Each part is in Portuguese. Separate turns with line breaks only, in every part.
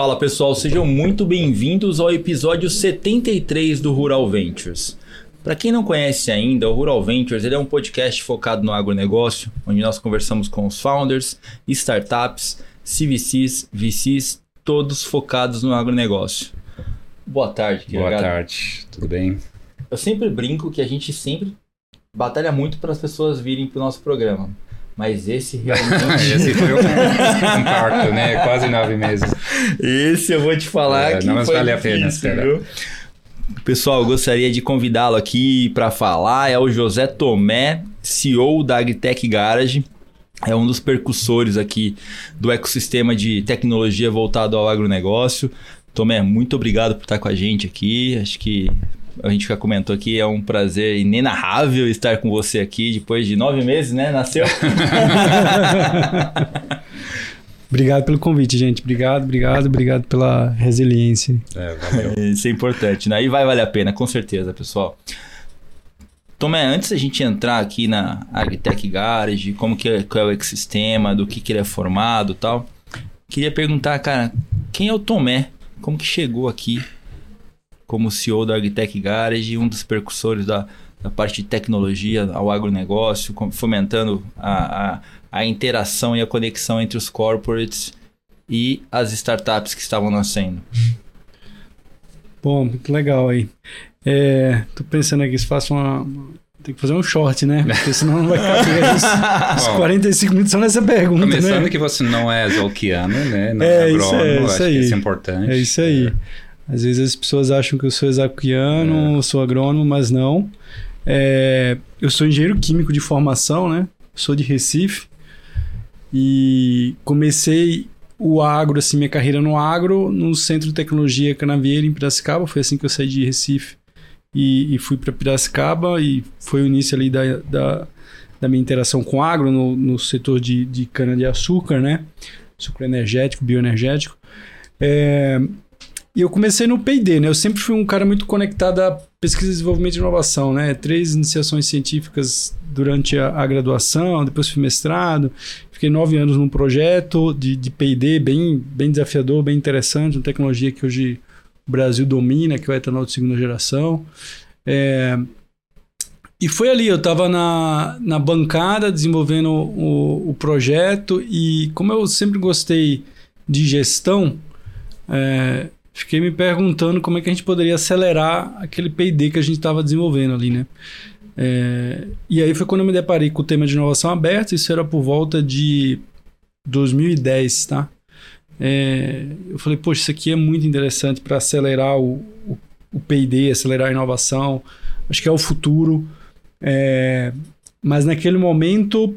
Fala pessoal, sejam muito bem-vindos ao episódio 73 do Rural Ventures. Para quem não conhece ainda, o Rural Ventures ele é um podcast focado no agronegócio, onde nós conversamos com os founders, startups, CVCs, VCs, todos focados no agronegócio. Boa tarde,
Boa tarde, tudo bem?
Eu sempre brinco que a gente sempre batalha muito para as pessoas virem para o nosso programa. Mas esse realmente.
esse foi um, um parto, né? Quase nove meses.
Esse eu vou te falar
É,
que
não
foi
vale a pena, espera.
viu? Pessoal, eu gostaria de convidá-lo aqui para falar. É o José Tomé, CEO da Agtech Garage. É um dos percussores aqui do ecossistema de tecnologia voltado ao agronegócio. Tomé, muito obrigado por estar com a gente aqui. Acho que a gente já comentou aqui, é um prazer inenarrável estar com você aqui depois de nove meses, né? Nasceu?
Obrigado pelo convite, gente. Obrigado, obrigado, obrigado pela resiliência.
É, valeu.
Isso é importante, né? E vai valer a pena, com certeza, pessoal. Tomé, antes da gente entrar aqui na Agtech Garage, como que é, qual é o ecossistema, do que, que ele é formado e tal, queria perguntar, cara, quem é o Tomé? Como que chegou aqui como CEO da Agtech Garage, um dos percussores da, da parte de tecnologia ao agronegócio, fomentando a, a, a interação e a conexão entre os corporates e as startups que estavam nascendo?
Bom, muito legal aí. É, tô pensando aqui se faço uma. uma- Tem que fazer um short, né? Porque senão não vai caber. Os, os
Bom,
45 minutos são nessa pergunta,
Começando
né?
que você não é zolquiano, né? Não
É,
é
isso
agrônomo,
é, isso
acho que
aí.
isso é importante.
É isso aí. Às vezes as pessoas acham que eu sou exaquiano, sou agrônomo, mas não. É, eu sou engenheiro químico de formação, né? Sou de Recife. E comecei o agro, assim, minha carreira no agro, no Centro de Tecnologia Canavieira, em Piracicaba. Foi assim que eu saí de Recife e, e fui para Piracicaba. E foi o início ali da, da, da minha interação com agro, no, no setor de, de cana-de-açúcar, né? Sucro energético, bioenergético. É, e eu comecei no P&D, né? Eu sempre fui um cara muito conectado a pesquisa, desenvolvimento e inovação, né? Três iniciações científicas durante a, a graduação, depois fui mestrado. Fiquei nove anos num projeto de, de P&D bem, bem desafiador, bem interessante, uma tecnologia que hoje o Brasil domina, que é o etanol de segunda geração. É, e foi ali, eu estava na, na bancada desenvolvendo o, o projeto e como eu sempre gostei de gestão, é, fiquei me perguntando como é que a gente poderia acelerar aquele P&D que a gente estava desenvolvendo ali, né? É, e aí foi quando eu me deparei com o tema de inovação aberta, isso era por volta de 2010, tá? É, eu falei, poxa, isso aqui é muito interessante para acelerar o, o, o P&D, acelerar a inovação, acho que é o futuro. É, mas naquele momento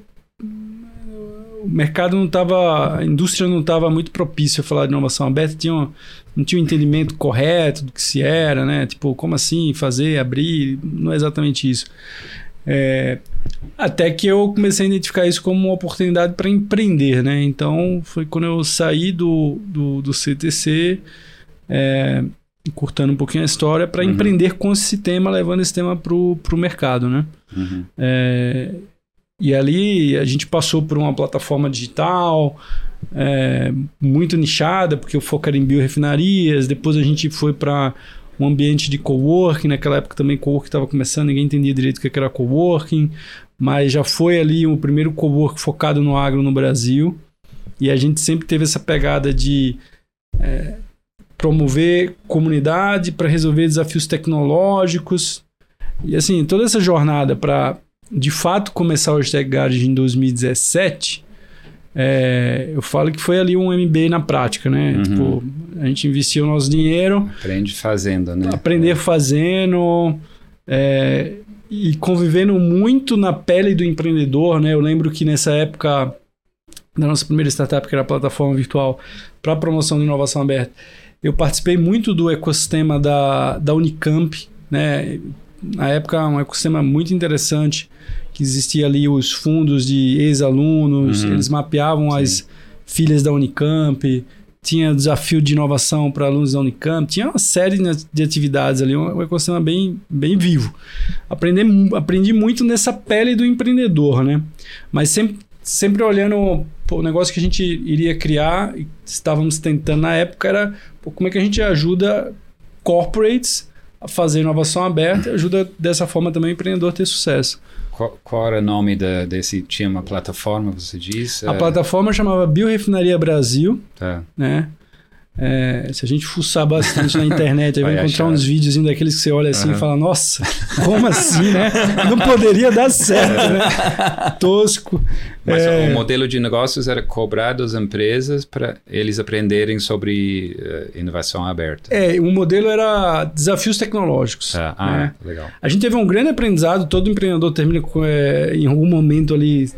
o mercado não estava, a indústria não estava muito propícia a falar de inovação aberta, tinha um- não tinha o entendimento correto do que se era, né? Tipo, como assim fazer, abrir? Não é exatamente isso. É, até que eu comecei a identificar isso como uma oportunidade para empreender, né? Então foi quando eu saí do, do, do CTC, é, encurtando um pouquinho a história, para
Uhum.
empreender com esse tema, levando esse tema para o mercado, né?
Uhum.
É, e ali a gente passou por uma plataforma digital é, muito nichada, porque o foco era em biorefinarias. Depois a gente foi para um ambiente de coworking. Naquela época também coworking estava começando, ninguém entendia direito o que era coworking. Mas já foi ali o primeiro coworking focado no agro no Brasil. E a gente sempre teve essa pegada de é, promover comunidade para resolver desafios tecnológicos. E assim, toda essa jornada para de fato começar o Hashtag Garage em 2017, é, eu falo que foi ali um MBA na prática, né?
Uhum.
Tipo, a gente investiu o nosso dinheiro,
Aprende fazendo, né?
aprender fazendo é, e convivendo muito na pele do empreendedor, né? Eu lembro que nessa época da nossa primeira startup, que era a plataforma virtual para promoção de inovação aberta, eu participei muito do ecossistema da, da Unicamp, né? Na época, um ecossistema muito interessante, que existia ali os fundos de ex-alunos,
Uhum.
eles mapeavam as filhas da Unicamp, tinha desafio de inovação para alunos da Unicamp, tinha uma série de atividades ali, um, ecossistema bem, bem vivo. Aprendi, aprendi muito nessa pele do empreendedor, né? Mas sempre, sempre olhando pô, o negócio que a gente iria criar, estávamos tentando na época, era pô, como é que a gente ajuda corporates fazer inovação aberta e ajuda dessa forma também o empreendedor a ter sucesso.
Qual, qual era o nome da, desse, tinha uma plataforma, você disse?
A
É,
plataforma chamava Biorefinaria Brasil,
Tá.
né? É, se a gente fuçar bastante na internet, aí vai
Vai
encontrar
achar.
uns vídeos daqueles que você olha assim
Aham.
e fala, nossa, como assim, né? Não poderia dar certo, né? Tosco.
Mas
É,
o modelo de negócios era cobrar das empresas para eles aprenderem sobre eh, inovação aberta.
é, o modelo era desafios tecnológicos.
Tá. Ah,
né?
legal.
A gente teve um grande aprendizado, todo empreendedor termina com, é, em algum momento ali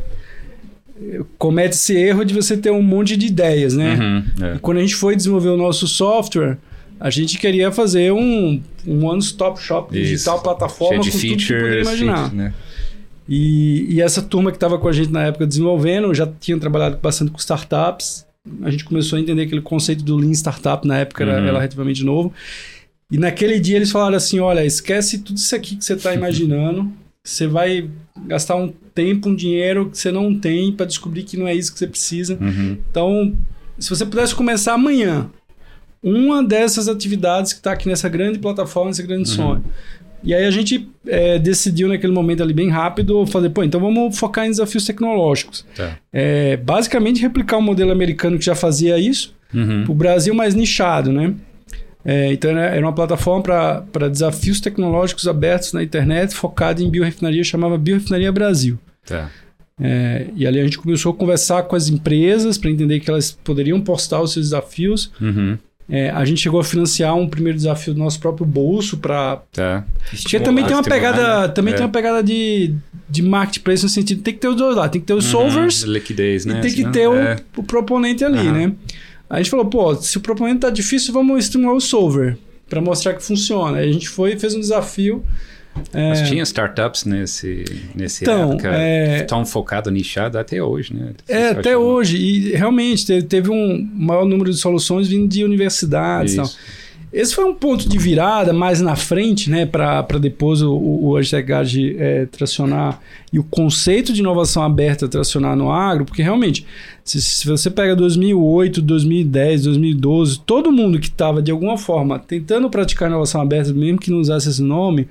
comete esse erro de você ter um monte de ideias, né?
Uhum, é.
Quando a gente foi desenvolver o nosso software, a gente queria fazer um, um one-stop shop digital,
Isso.
plataforma
Cheio de
com tudo que poderia
features,
imaginar.
features, né?
E, e essa turma que estava com a gente na época desenvolvendo, já tinha trabalhado bastante com startups. A gente começou a entender aquele conceito do Lean Startup, na época era,
Uhum.
era relativamente novo. E naquele dia eles falaram assim: olha, esquece tudo isso aqui que você está imaginando. Você vai gastar um tempo, um dinheiro que você não tem para descobrir que não é isso que você precisa.
Uhum.
Então, se você pudesse começar amanhã, uma dessas atividades que está aqui nessa grande plataforma, nesse grande
Uhum.
sonho. E aí a gente é, decidiu naquele momento ali bem rápido fazer, pô, então vamos focar em desafios tecnológicos.
Tá.
É, basicamente replicar o modelo americano que já fazia isso,
Uhum.
o Brasil mais nichado, né? É, então era uma plataforma para desafios tecnológicos abertos na internet, focada em biorefinaria, chamava Biorefinaria Brasil.
Tá.
É, e ali a gente começou a conversar com as empresas para entender que elas poderiam postar os seus desafios.
Uhum.
É, a gente chegou a financiar um primeiro desafio do nosso próprio bolso para
Tá.
porque também tem uma pegada,
né?
também
É.
tem uma pegada de, de marketplace no sentido tem que ter os dois lá, tem que ter os
Uhum.
solvers
Liquidez, né?
e tem que
Senão-
ter o,
é.
o proponente ali,
Aham.
né? A gente falou, pô, se o proponente tá difícil, vamos estimular o solver para mostrar que funciona. Aí a gente foi e fez um desafio. é,
Mas tinha startups nesse, nesse
Então,
época
é-
tão focado, nichado até hoje, né?
É,
Difícil
até hoje. E realmente teve, teve um maior número de soluções vindo de universidades e tal. Esse foi um ponto de virada mais na frente, né, para depois o, o, Agitec é, tracionar e o conceito de inovação aberta tracionar no agro, porque realmente, se, se você pega 2008, 2010, 2012, todo mundo que estava de alguma forma tentando praticar inovação aberta, mesmo que não usasse esse nome,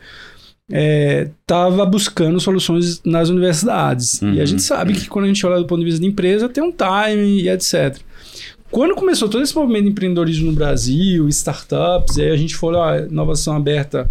estava buscando soluções nas universidades. E a
Uhum.
gente sabe que quando a gente olha do ponto de vista de empresa, tem um timing e etc. Quando começou todo esse movimento de empreendedorismo no Brasil, startups, aí a gente falou, ah, inovação aberta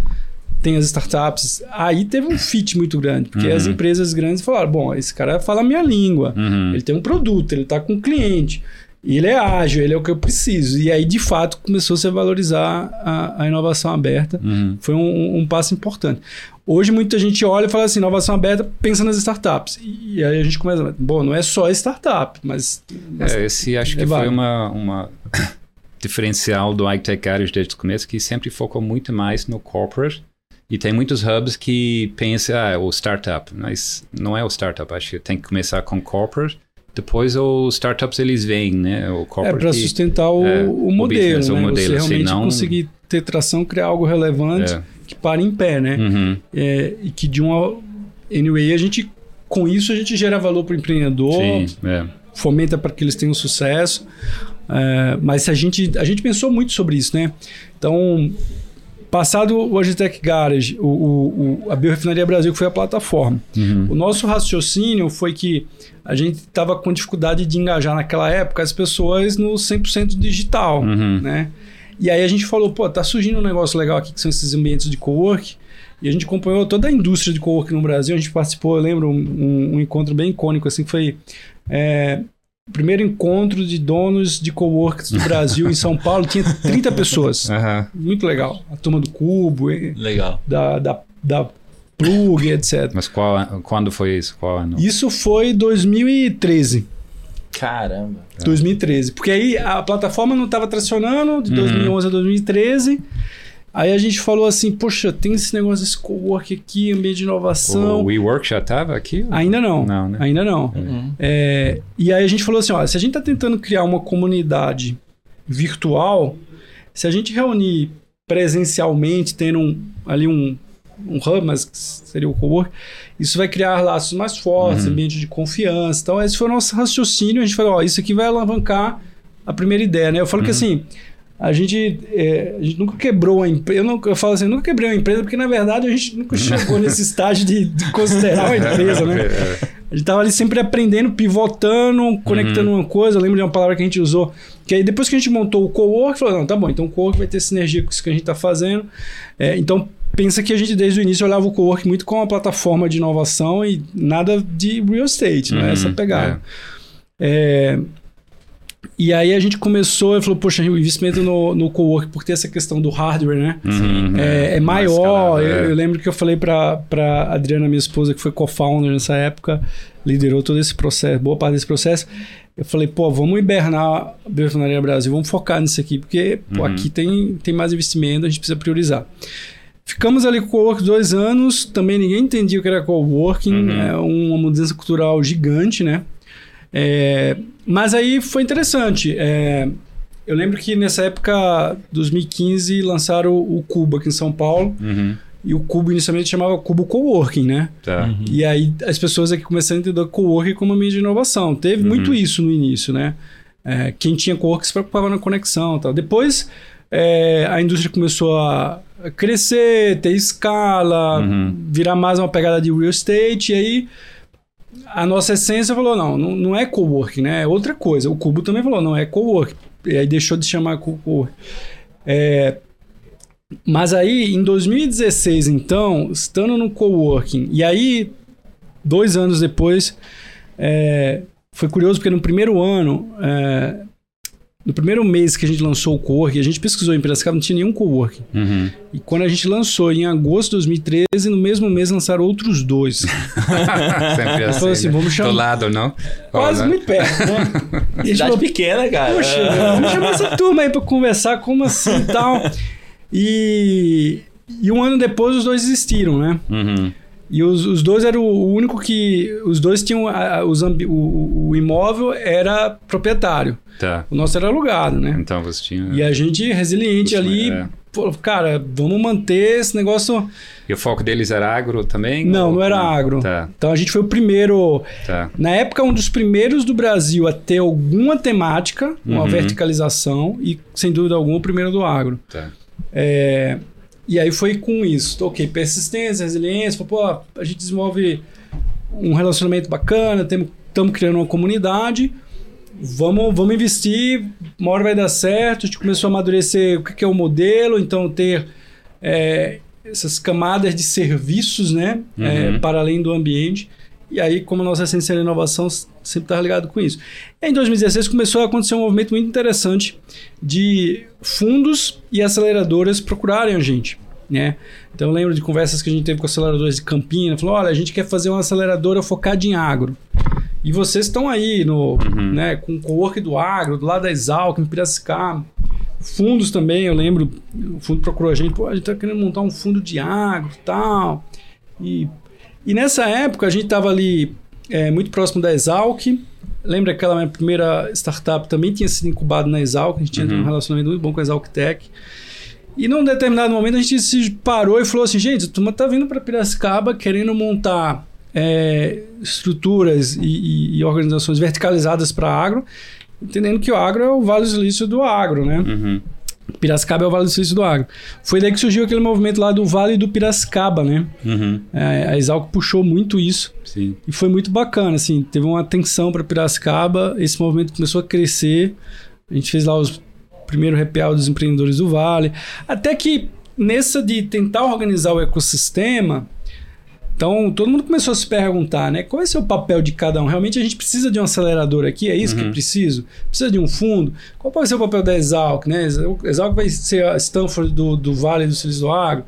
tem as startups, aí teve um fit muito grande, porque
Uhum.
as empresas grandes falaram, bom, esse cara fala a minha língua,
Uhum.
ele tem um produto, ele está com um cliente, ele é ágil, ele é o que eu preciso. E aí, de fato, começou -se a valorizar a, a inovação aberta.
Uhum.
Foi um, um passo importante. Hoje, muita gente olha e fala assim: inovação aberta, pensa nas startups. E aí a gente começa, bom, não é só startup, mas. mas
É, esse acho que
é
foi uma, uma diferencial do iTech Garage desde o começo, que sempre focou muito mais no corporate. E tem muitos hubs que pensam, ah, é o startup. Mas não é o startup, acho que tem que começar com corporate. Depois os startups eles vêm, né? O
é
corporate.
para
que-
sustentar o,
é,
o
o
modelo,
business, o
né?
modelo,
Você realmente
senão-
conseguir ter tração, criar algo relevante
É.
que pare em pé, né?
Uhum.
É, e que de uma. Anyway, a gente. Com isso, a gente gera valor para o empreendedor,
Sim, é.
fomenta para que eles tenham sucesso. É, mas a gente, a gente pensou muito sobre isso, né? Então, passado o Agitec Garage, o, o, o- a Biorefinaria Brasil, que foi a plataforma,
Uhum.
o nosso raciocínio foi que a gente estava com dificuldade de engajar naquela época as pessoas no 100% digital,
Uhum.
né? E aí a gente falou, pô, tá surgindo um negócio legal aqui que são esses ambientes de cowork. E a gente acompanhou toda a indústria de cowork no Brasil. A gente participou, eu lembro, um, um encontro bem icônico, assim, que foi é, o primeiro encontro de donos de coworks do Brasil em São Paulo. Tinha 30 pessoas.
Aham.
Muito legal. A turma do Cubo,
Legal.
da, da, da Plug, etc.
Mas qual, quando foi isso? Qual ano?
Isso foi 2013.
Caramba.
2013. Porque aí a plataforma não estava tracionando, de
Uhum.
2011 a 2013. Aí a gente falou assim, poxa, tem esse negócio desse cowork aqui, ambiente de inovação.
O WeWork já estava aqui?
Ainda não.
Não, né?
Ainda não.
Uhum.
É, e aí a gente falou assim, ó, se a gente está tentando criar uma comunidade virtual, se a gente reunir presencialmente, tendo um- ali um, um hub, mas seria o cowork. Isso vai criar laços mais fortes, ambiente de confiança. Então, esse foi o nosso raciocínio. A gente falou, ó, isso aqui vai alavancar a primeira ideia, né? Eu falo que assim, a gente, é, a gente nunca quebrou a empresa. Eu, não- eu falo assim, eu nunca quebrei uma empresa, porque na verdade a gente nunca chegou nesse estágio de, de considerar uma empresa, né? A gente tava ali sempre aprendendo, pivotando, conectando uma coisa. Eu lembro de uma palavra que a gente usou. Que aí depois que a gente montou o co-work, falou: não, tá bom, então o co-work vai ter sinergia com isso que a gente tá fazendo. É, então, pensa que a gente desde o início olhava o co-work muito como uma plataforma de inovação e nada de real estate, né? Essa pegada. É, e aí a gente começou e falou, poxa, o investimento no, no co-work, por ter essa questão do hardware, né?
Uhum,
é, é
mais
maior. eu,
é.
eu lembro que eu falei pra Adriana, minha esposa, que foi co-founder nessa época, liderou todo esse processo, boa parte desse processo. Eu falei, pô, vamos hibernar a Biofunaria Brasil, vamos focar nisso aqui, porque pô,
Uhum.
aqui tem, tem mais investimento, a gente precisa priorizar. Ficamos ali com o co-work dois anos, também ninguém entendia o que era co-working,
Uhum.
é uma mudança cultural gigante, né? É, mas aí foi interessante. é, eu lembro que nessa época, 2015, lançaram o Cubo aqui em São Paulo.
Uhum,
E o Cubo inicialmente chamava Cubo Coworking, né?
tá.
E aí as pessoas aqui começaram a entender coworking como uma mídia de inovação. Teve
Uhum.
muito isso no início, né? É, quem tinha coworking se preocupava na conexão e tal. Depois é, a indústria começou a crescer, ter escala,
Uhum.
virar mais uma pegada de real estate. E aí a nossa essência falou: não, não, não é coworking, né? É outra coisa. O Cubo também falou: não é coworking. E aí deixou de chamar coworking. É, mas aí, em 2016, então, estando no coworking, e aí, dois anos depois, é, foi curioso porque no primeiro ano, é, no primeiro mês que a gente lançou o coworking, a gente pesquisou em Piracicaba, não tinha nenhum coworking.
Uhum.
E quando a gente lançou em agosto de 2013, no mesmo mês lançaram outros dois.
Sempre assim,
assim,
né?
vamos chamar-
Do lado, não?
Quase muito perto, né? E a gente
Cidade
falou,
pequena, cara.
Poxa, vamos chamar essa turma aí pra conversar, como assim e tal. E, e um ano depois os dois existiram, né?
Uhum.
E os, os dois eram o único que. Os dois tinham. a- a- os ambi- o, o imóvel era proprietário.
Tá.
O nosso era alugado, né?
Então você tinha.
E a gente, resiliente ali,
é.
pô, cara, vamos manter esse negócio.
E o foco deles era agro também?
Não,
Ou-
não era agro.
Tá,
Então a gente foi o primeiro.
tá.
Na época, um dos primeiros do Brasil a ter alguma temática, uma
Uhum.
verticalização, e sem dúvida alguma, o primeiro do agro.
tá.
É, e aí foi com isso. Ok, persistência, resiliência. Pô, a gente desenvolve um relacionamento bacana, estamos criando uma comunidade. Vamos, vamos investir, uma hora vai dar certo. A gente começou a amadurecer o que é o modelo, então ter é, essas camadas de serviços, né? é,
Uhum.
para além do ambiente. E aí, como a nossa essência era inovação, s- sempre estava ligado com isso. Em 2016 começou a acontecer um movimento muito interessante de fundos e aceleradoras procurarem a gente. Né? Então eu lembro de conversas que a gente teve com aceleradoras de Campina, falou: olha, a gente quer fazer uma aceleradora focada em agro. E vocês estão aí no, né, com o co-work do agro, do lado da Exalc, em Piracicaba. Fundos também, eu lembro, o fundo procurou a gente, pô, a gente tá querendo montar um fundo de agro e tal. E, e nessa época a gente estava ali é, muito próximo da Exalc. Lembra que aquela minha primeira startup também tinha sido incubada na Exalc, a gente tinha
Uhum.
um relacionamento muito bom com a Exalc Tech. E num determinado momento a gente se parou e falou assim: gente, a turma tá vindo para Piracicaba querendo montar é, estruturas e, e- e organizações verticalizadas para agro, entendendo que o agro é o vale do silício do agro, né?
Uhum.
Piracicaba é o vale do silício do agro. Foi daí que surgiu aquele movimento lá do Vale do Piracicaba, né?
Uhum.
É, a Exalc puxou muito isso
Sim.
e foi muito bacana, assim, teve uma atenção para Piracicaba, esse movimento começou a crescer, a gente fez lá os primeiro repial dos empreendedores do Vale, até que nessa de tentar organizar o ecossistema, então todo mundo começou a se perguntar, né, qual é o papel de cada um? Realmente a gente precisa de um acelerador aqui, é isso que
Uhum.
eu preciso? Precisa de um fundo? Qual pode ser o papel da Exalc, né? Exalc vai ser a Stanford do, do Vale do Silício do Agro,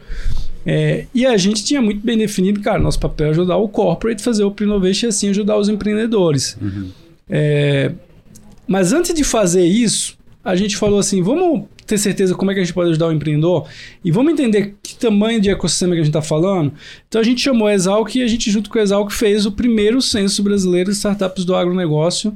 é, e a gente tinha muito bem definido, cara, nosso papel é ajudar o corporate a fazer o Innovation e assim ajudar os empreendedores.
Uhum.
É, mas antes de fazer isso, a gente falou assim: vamos ter certeza como é que a gente pode ajudar o empreendedor e vamos entender que tamanho de ecossistema que a gente está falando. Então a gente chamou a Exalc e a gente, junto com a Exalc, fez o primeiro censo brasileiro de startups do agronegócio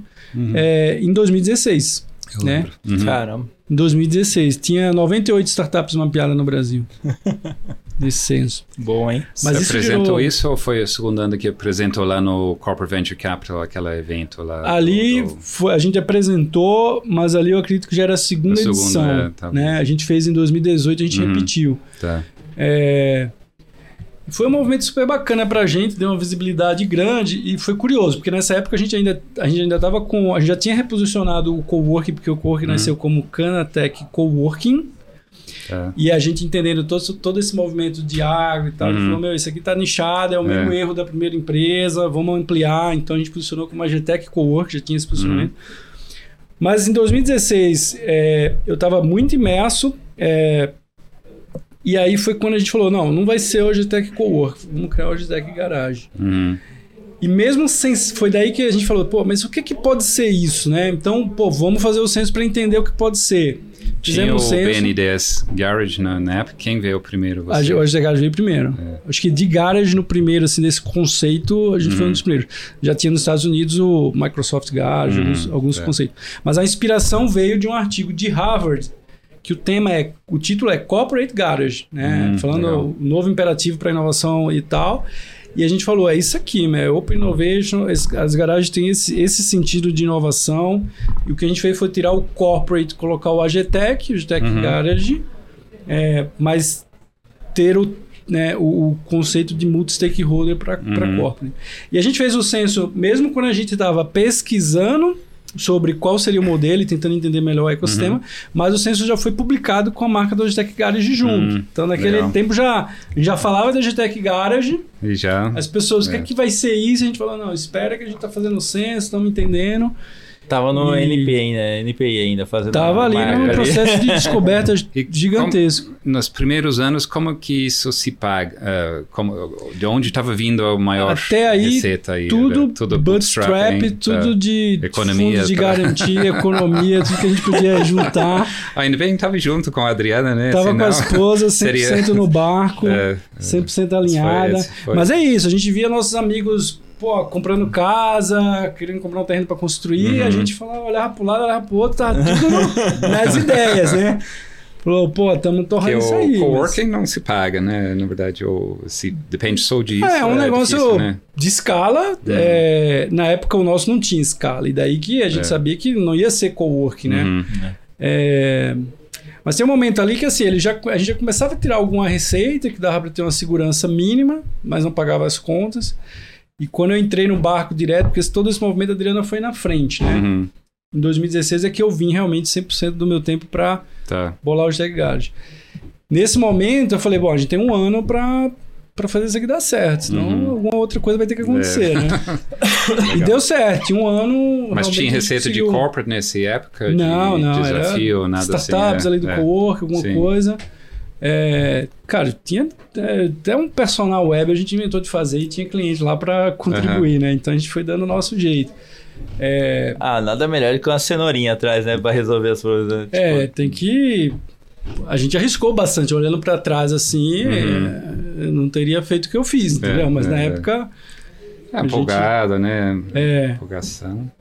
é, em 2016.
Eu
né?
lembro. Uhum.
Caramba.
Em 2016. Tinha 98 startups mapeadas no Brasil. nesse senso.
Bom, hein?
Mas
Você
isso
apresentou
gerou-
isso ou foi o segundo ano que apresentou lá no Corporate Venture Capital, aquele evento lá?
Ali
do- do-
foi- a gente apresentou, mas ali eu acredito que já era a segunda
A segunda,
edição.
é, tá
né? A gente fez em 2018, a gente
Uhum.
repetiu.
Tá.
É, Foi um movimento super bacana pra gente, deu uma visibilidade grande e foi curioso, porque nessa época a gente ainda a gente ainda tava com, a gente já tinha reposicionado o coworking, porque o coworking
Uhum.
nasceu como Canatech Coworking,
tá.
e a gente entendendo todo, todo esse movimento de agro e tal,
Uhum.
falou, meu, isso aqui tá nichado, é o mesmo
É.
erro da primeira empresa, vamos ampliar. Então a gente posicionou como a GTEC Cowork, já tinha esse posicionamento. Mas em 2016, é, eu estava muito imerso, é, e aí foi quando a gente falou, não, não vai ser o GTEC Cowork, vamos criar o GTEC Garage.
Uhum.
E mesmo sem. Foi daí que a gente falou, pô, mas o que, que pode ser isso, né? Então, pô, vamos fazer o censo para entender o que pode ser.
Tinha
Fizemos
o
o censo.
BNDES Garage na, na época. Quem veio primeiro?
A,
Você?
o GT Garage veio primeiro. Acho que de garage no primeiro, assim, desse conceito, a gente foi um dos primeiros. Já tinha nos Estados Unidos o Microsoft Garage,
Uhum,
alguns, alguns
é.
conceitos. Mas a inspiração veio de um artigo de Harvard, que o tema é, o título é Corporate Garage, né?
Hum,
Falando
legal.
o novo imperativo para inovação e tal. E a gente falou, é isso aqui, né? Open Innovation, as garagens têm esse, esse sentido de inovação. E o que a gente fez foi tirar o corporate, colocar o AGTEC, o AGTEC
Uhum.
Garage, é, mas ter o, né, o, o conceito de multi-stakeholder para
Uhum.
corporate. E a gente fez o censo, mesmo quando a gente estava pesquisando sobre qual seria o modelo e tentando entender melhor o ecossistema,
Uhum.
mas o censo já foi publicado com a marca da Logitech Garage junto.
Hum,
então, naquele
legal.
tempo já, já falava da Logitech Garage,
E já.
as pessoas, o que,
É.
é que vai ser isso? A gente falou, não, espera que a gente está fazendo o censo, estamos entendendo.
Tava no
E-
NP ainda, NPI ainda, fazendo
Tava
a
ali num
ali.
processo de descoberta gigantesco.
Nos primeiros anos, como que isso se paga? Ah, como, de onde estava vindo a maior
Até aí,
receita? Aí?
tudo,
Era tudo
bootstrap, tudo
tá.
de
economia,
fundos de garantia, economia, tudo que a gente podia juntar.
Ainda bem que estava junto com a Adriana, né?
Tava com a
Senão-
esposa 100%
seria-
no barco,
É,
100% alinhada.
esse foi.
Mas é isso, a gente via nossos amigos pô, comprando casa, querendo comprar um terreno para construir,
Uhum.
a gente falava, olhava pro lado, olhava pro outro, tá tudo no- nas ideias, né? Falou, pô, estamos torrando isso
o
aí. mas-
coworking não se paga, né? Na verdade, ou se depende só disso.
É, é um negócio
difícil, né?
de escala. é, na época o nosso não tinha escala. E daí que a gente
É.
sabia que não ia ser coworking, né?
Uhum.
É, mas tem um momento ali que assim, ele já, a gente já começava a tirar alguma receita que dava para ter uma segurança mínima, mas não pagava as contas. E quando eu entrei no barco direto, porque todo esse movimento a Adriana foi na frente, né?
Uhum.
Em 2016 é que eu vim realmente 100% do meu tempo para
Tá.
bolar tag guards. Nesse momento eu falei, bom, a gente tem um ano para para fazer isso aqui dar certo, senão
Uhum.
alguma outra coisa vai ter que acontecer, né? e deu certo, um ano.
Mas tinha receita de corporate nessa época?
Não,
de
não,
desafio,
era
nada
startups
assim. é,
ali do
é.
cowork, alguma
Sim.
coisa. É, cara, tinha é, até um personal web a gente inventou de fazer e tinha cliente lá para contribuir, né? Então a gente foi dando o nosso jeito. É,
Ah, nada melhor do que uma cenourinha atrás, né? Pra resolver as coisas. né?
é,
Tipo,
tem que. A gente arriscou bastante, olhando para trás assim,
Uhum.
é, eu não teria feito o que eu fiz, entendeu? Mas
é,
na
é.
época.
É,
A gente-
né?
É,
Empolgação.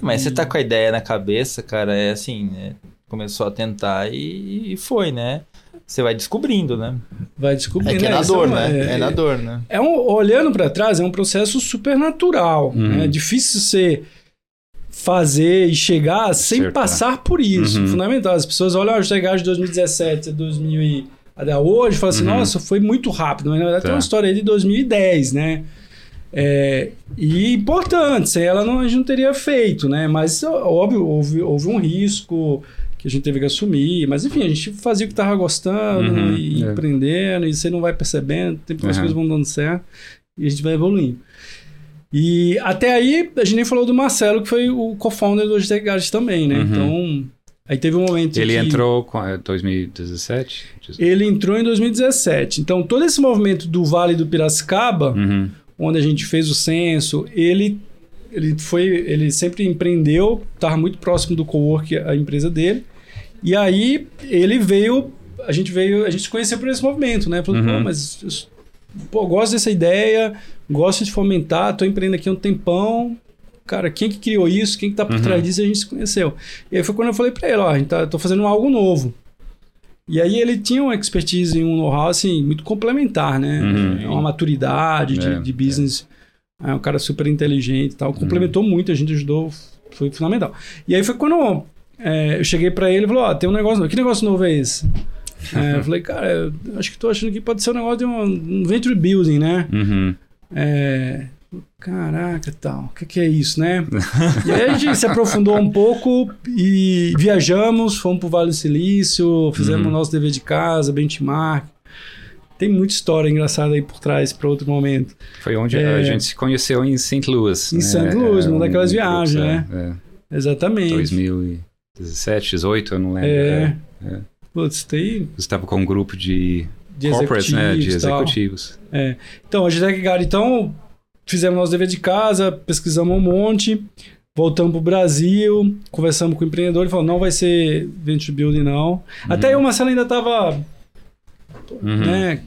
Mas você tá com a ideia na cabeça, cara, é assim, né? Começou a tentar e, e foi, né? Você vai descobrindo, né?
vai
É
descobrindo.
que é na
isso
dor,
um-
né? É, na dor, né?
É um, olhando para trás, é um processo super natural.
Uhum.
né? É difícil você fazer e chegar sem
Acertar.
passar por isso.
Uhum.
Fundamental. As pessoas olham a chegada de 2017 a 2000 e até hoje e falam assim,
Uhum.
nossa, foi muito rápido. Mas na verdade
Tá.
tem uma história aí de 2010, né? É, e importante, sem ela não, a gente não teria feito, né? Mas óbvio, houve, houve um risco que a gente teve que assumir. Mas enfim, a gente fazia o que estava gostando
Uhum,
e
é.
empreendendo, e você não vai percebendo, tem que as
Uhum.
coisas vão dando certo e a gente vai evoluindo. E até aí, a gente nem falou do Marcelo, que foi o co-founder do Logitech Garage também, né?
Uhum.
Então, aí teve um momento
Ele
que...
entrou em 2017?
Ele entrou em 2017. Então, todo esse movimento do Vale do Piracicaba,
Uhum.
onde a gente fez o censo, ele, ele foi, ele sempre empreendeu, estava muito próximo do cowork, a empresa dele. E aí ele veio, a gente veio, a gente se conheceu por esse movimento, né? Falou,
Uhum.
pô, mas pô, gosto dessa ideia, gosto de fomentar, tô empreendendo aqui há um tempão. Cara, quem que criou isso? Quem que tá por
Uhum.
trás disso? A gente se conheceu. E aí foi quando eu falei para ele, ó, a gente tá, tô fazendo algo novo. E aí ele tinha uma expertise e um know-how assim, muito complementar, né?
Uhum.
Uma maturidade de,
É,
de business. É. um cara super inteligente e tal. Complementou muito, a gente ajudou, foi fundamental. E aí foi quando é, eu cheguei pra ele e falou: Ó, tem um negócio novo. Que negócio novo é esse? É, eu falei, cara, eu acho que tô achando que pode ser um negócio de um, um venture building, né?
Uhum.
É, caraca, tal, o que, que é isso, né? e aí a gente se aprofundou um pouco e viajamos, fomos pro Vale do Silício, fizemos o
Uhum.
nosso dever de casa, benchmark. Tem muita história engraçada aí por trás para outro momento.
Foi onde
É.
a gente se conheceu em St. Louis.
Em
né?
St. Louis,
É,
numa
um
daquelas viagens, né?
É,
Exatamente.
2017, 18, eu não lembro.
É.
É.
Putz, tem
Você estava com um grupo de,
de
corporates, né? De
executivos. É. Então, a Gitec Gari, então, fizemos nosso dever de casa, pesquisamos um monte, voltamos pro Brasil, conversamos com o empreendedor, ele falou, não vai ser Venture Building, não. Até aí o Marcelo ainda tava,
Uhum.
né...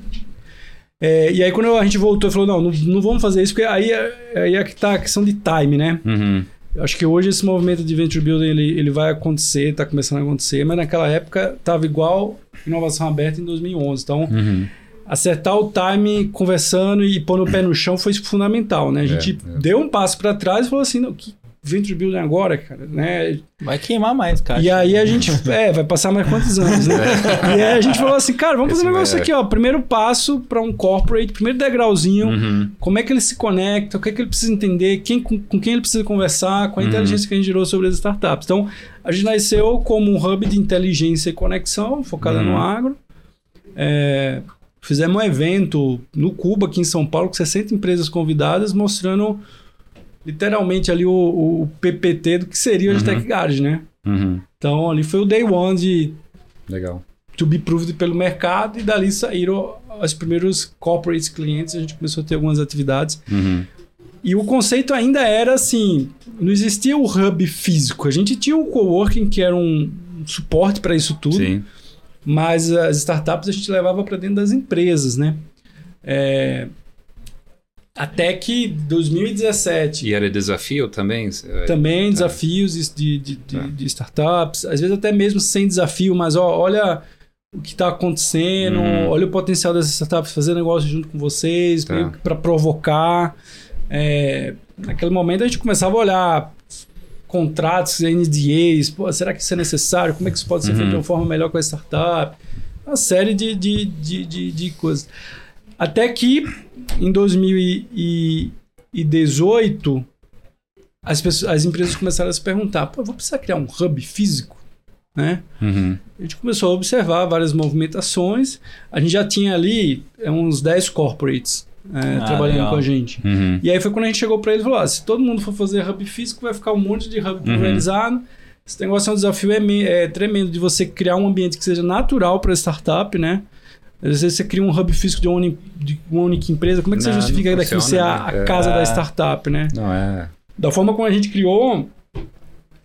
É, e aí quando a gente voltou, ele falou, não, não, não vamos fazer isso, porque aí, é- aí é que tá a questão de time, né?
Uhum.
Eu acho que hoje esse movimento de Venture Building, ele, ele vai acontecer, tá começando a acontecer, mas naquela época tava igual inovação aberta em 2011, então
Uhum.
acertar o time conversando e pôr o pé no chão foi fundamental, né? A gente
É, é.
deu um passo para trás e falou assim, não, que venture building agora, cara, né?
Vai queimar mais, cara.
E aí a gente, é, vai passar mais quantos anos, né? E aí a gente falou assim, cara, vamos fazer um
Esse
negócio aqui, ó, primeiro passo para um corporate, primeiro degrauzinho,
Uhum.
como é que ele se conecta, o que é que ele precisa entender, quem, com, com quem ele precisa conversar, com a
Uhum.
inteligência que a gente gerou sobre as startups. Então, a gente nasceu como um hub de inteligência e conexão, focada
Uhum.
no agro. É, fizemos um evento no Cuba, aqui em São Paulo, com 60 empresas convidadas, mostrando literalmente ali o, o PPT do que seria o
Uhum.
Tech Garage, né?
Uhum.
Então, ali foi o day one de
Legal.
to be proved pelo mercado e dali saíram os primeiros corporate clientes, a gente começou a ter algumas atividades.
Uhum.
E o conceito ainda era assim, não existia o hub físico. A gente tinha o coworking que era um suporte para isso tudo,
Sim.
mas as startups a gente levava para dentro das empresas, né? É, Até que 2017
E era desafio também?
Também desafios de, de, de-
Tá.
de startups, às vezes até mesmo sem desafio, mas ó, olha o que está acontecendo,
Uhum.
olha o potencial dessas startups fazer negócio junto com vocês,
Tá.
para provocar. É, naquele momento a gente começava a olhar contratos, NDAs, pô, será que isso é necessário? Como é que isso pode ser
Uhum.
feito de uma forma melhor com a startup? Uma série de, de, de, de, de coisas. Até que em 2018 as, pessoas, as empresas começaram a se perguntar: pô, eu vou precisar criar um hub físico? Né?
Uhum.
A gente começou a observar várias movimentações. A gente já tinha ali é, uns 10 corporates é,
Ah,
trabalhando
legal.
com a gente.
Uhum.
E aí foi quando a gente chegou para ele e falou: ah, se todo mundo for fazer hub físico, vai ficar um monte de hub
Uhum.
pulverizado. Esse negócio é um desafio é, é tremendo de você criar um ambiente que seja natural para startup, né? Às vezes você cria um hub físico de uma, uni- de uma única empresa, como é que você
Não,
justifica
não
daquilo ser
funciona,
a,
né?
a casa
É.
da startup, né?
Não, é.
Da forma como a gente criou,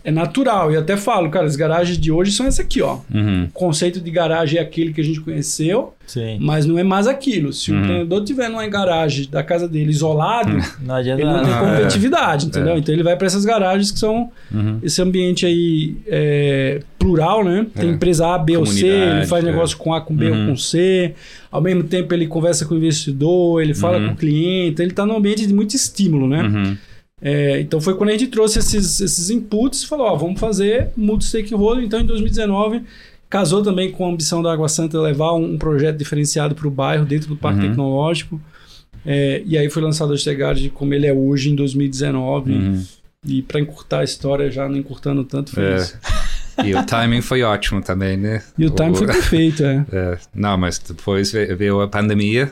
é natural. E até falo, cara, as garagens de hoje são essa aqui, ó.
Uhum.
O conceito de garagem é aquele que a gente conheceu,
Sim.
mas não é mais aquilo. Se o
Uhum.
empreendedor tiver numa garagem da casa dele isolado,
Não adianta
ele não tem
nada.
é.
competitividade, entendeu?
É.
Então ele vai para essas garagens que são
Uhum.
esse ambiente aí é, plural, né? Tem
É.
empresa A, B ou C,
Comunidade,
ele faz
é.
negócio com A, com B
Uhum.
ou com C. Ao mesmo tempo ele conversa com o investidor, ele fala
Uhum.
com o cliente, ele está num ambiente de muito estímulo, né? É, então foi quando a gente trouxe esses, esses inputs e falou, ó, vamos fazer multi-stakeholder. Então em 2019 casou também com a ambição da Água Santa levar um, um projeto diferenciado para o bairro dentro do Parque
Uhum.
Tecnológico. É, e aí foi lançado o Stegard como ele é hoje em 2019.
Uhum.
E para encurtar a história, já não encurtando tanto, foi
É.
isso.
E o timing foi ótimo também, né?
E o time foi perfeito, é.
É, não, mas depois ve- veio a pandemia,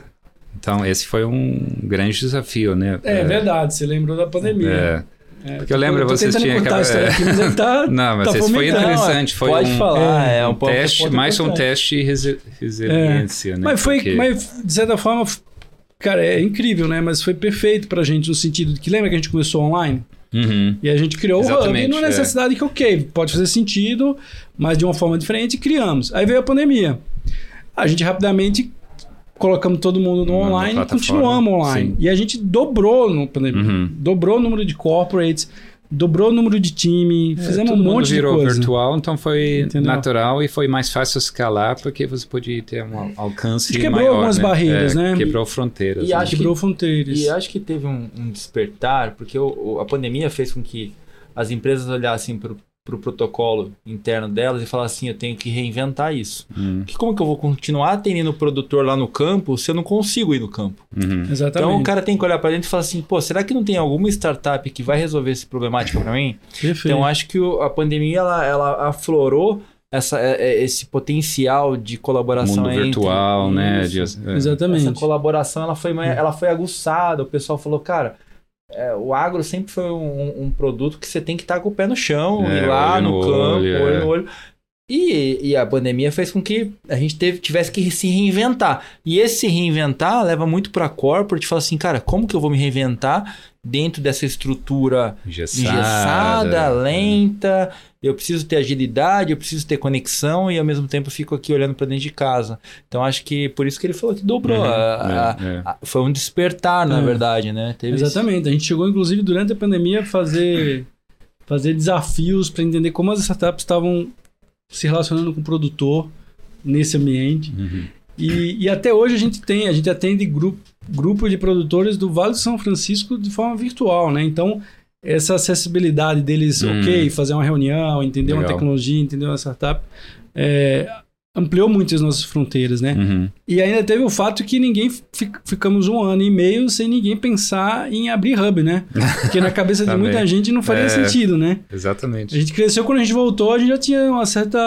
então esse foi um grande desafio, né?
É, verdade, você lembrou da pandemia.
É.
É,
Porque eu lembro
tô
vocês tinham
história aqui, mas ele tá,
Não, mas
tá
esse foi interessante, foi
Pode
um,
falar, é,
um
um ponto-
teste,
ponto
mais um teste de resi- resiliência, né?
Mas foi,
Porque-
mas de certa forma, cara, é incrível, né? Mas foi perfeito pra gente no sentido de que lembra que a gente começou online?
Uhum.
E a gente criou o hub
Exatamente,
numa
é.
necessidade que, ok, pode fazer sentido, mas de uma forma diferente, criamos. Aí veio a pandemia. A gente rapidamente colocamos todo mundo no online e continuamos online.
sim.
E a gente dobrou no pandemia.
Uhum.
Dobrou o número de corporates, dobrou o número de time,
É,
fizemos um
todo mundo
monte de
virou
coisa.
virtual, então foi
Entendeu?
natural e foi mais fácil escalar porque você podia ter um al- alcance
que quebrou
maior,
algumas
né?
barreiras,
É,
né?
Quebrou fronteiras.
E
né?
acho que-
Quebrou fronteiras.
E acho que teve um, um despertar, porque o- o- a pandemia fez com que as empresas olhassem para o protocolo interno delas e falassem assim, eu tenho que reinventar isso.
Hum,
Porque como que eu vou continuar atendendo o produtor lá no campo se eu não consigo ir no campo?
uhum.
Exatamente.
Então o cara tem que olhar para dentro e falar assim, pô, será que não tem alguma startup que vai resolver esse problemático para mim?
Perfeito.
Então acho que o- a pandemia ela, ela aflorou essa, é- é- esse potencial de colaboração
Mundo
entre-
virtual, né?
Isso.
de- é.
Exatamente.
essa colaboração ela foi, mais- ela foi aguçada. O pessoal falou, cara, é, o agro sempre foi um, um produto que você tem que estar com o pé no chão,
É,
ir lá no,
no
campo,
olho,
olho
é.
no olho. E, e a pandemia fez com que a gente teve, tivesse que se reinventar. E esse se reinventar leva muito para corporate, fala assim, cara, como que eu vou me reinventar dentro dessa estrutura
Engessada,
engessada,
é.
lenta. Eu preciso ter agilidade, eu preciso ter conexão e ao mesmo tempo eu fico aqui olhando para dentro de casa. Então acho que por isso que ele falou que dobrou.
Uhum,
a- a-
é, é.
a- foi um despertar, na
É.
verdade, né? Teve
Exatamente. A gente chegou, inclusive, durante a pandemia, a fazer, fazer desafios para entender como as startups estavam se relacionando com o produtor nesse ambiente.
Uhum.
E, e até hoje a gente tem, a gente atende grupo, grupo de produtores do Vale do São Francisco de forma virtual, né? Então, essa acessibilidade deles,
Hum.
ok, fazer uma reunião, entender uma
Legal.
tecnologia, entender uma startup, é, ampliou muito as nossas fronteiras, né?
Uhum.
E ainda teve o fato que ninguém fi- ficamos um ano e meio sem ninguém pensar em abrir hub, né? Porque na cabeça de muita gente não faria
É.
sentido, né? A
Exatamente.
gente cresceu quando a gente voltou, a gente já tinha uma certa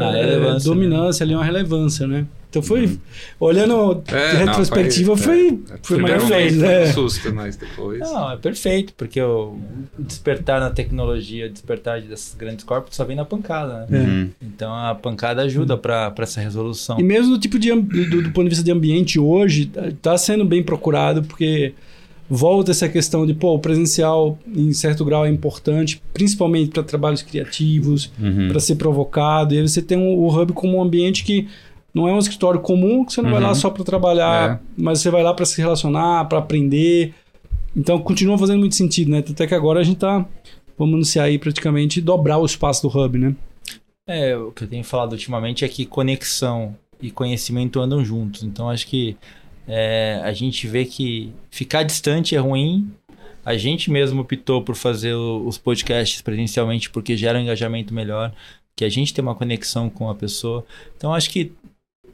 eh,
relevância,
dominância ali, uma relevância, né? Então foi, olhando
É,
de
não,
retrospectiva,
foi-
foi,
é.
foi maravilhoso, né?
um susto, mas depois...
Não, é perfeito, porque o despertar na tecnologia, despertar dessas grandes corpos só vem na pancada, né?
Uhum.
Então a pancada ajuda para essa resolução.
E mesmo do tipo de do, do ponto de vista de ambiente hoje, está sendo bem procurado, porque volta essa questão de, pô, o presencial em certo grau é importante, principalmente para trabalhos criativos,
Uhum.
para ser provocado. E aí você tem o, o hub como um ambiente que não é um escritório comum, que você não vai
Uhum.
lá só para trabalhar,
É.
mas você vai lá para se relacionar, para aprender. Então continua fazendo muito sentido, né? Até que agora a gente tá, vamos anunciar aí praticamente dobrar o espaço do hub, né?
É, o que eu tenho falado ultimamente é que conexão e conhecimento andam juntos. Então acho que é, a gente vê que ficar distante é ruim. A gente mesmo optou por fazer os podcasts presencialmente porque gera um engajamento melhor, que a gente tem uma conexão com a pessoa. Então acho que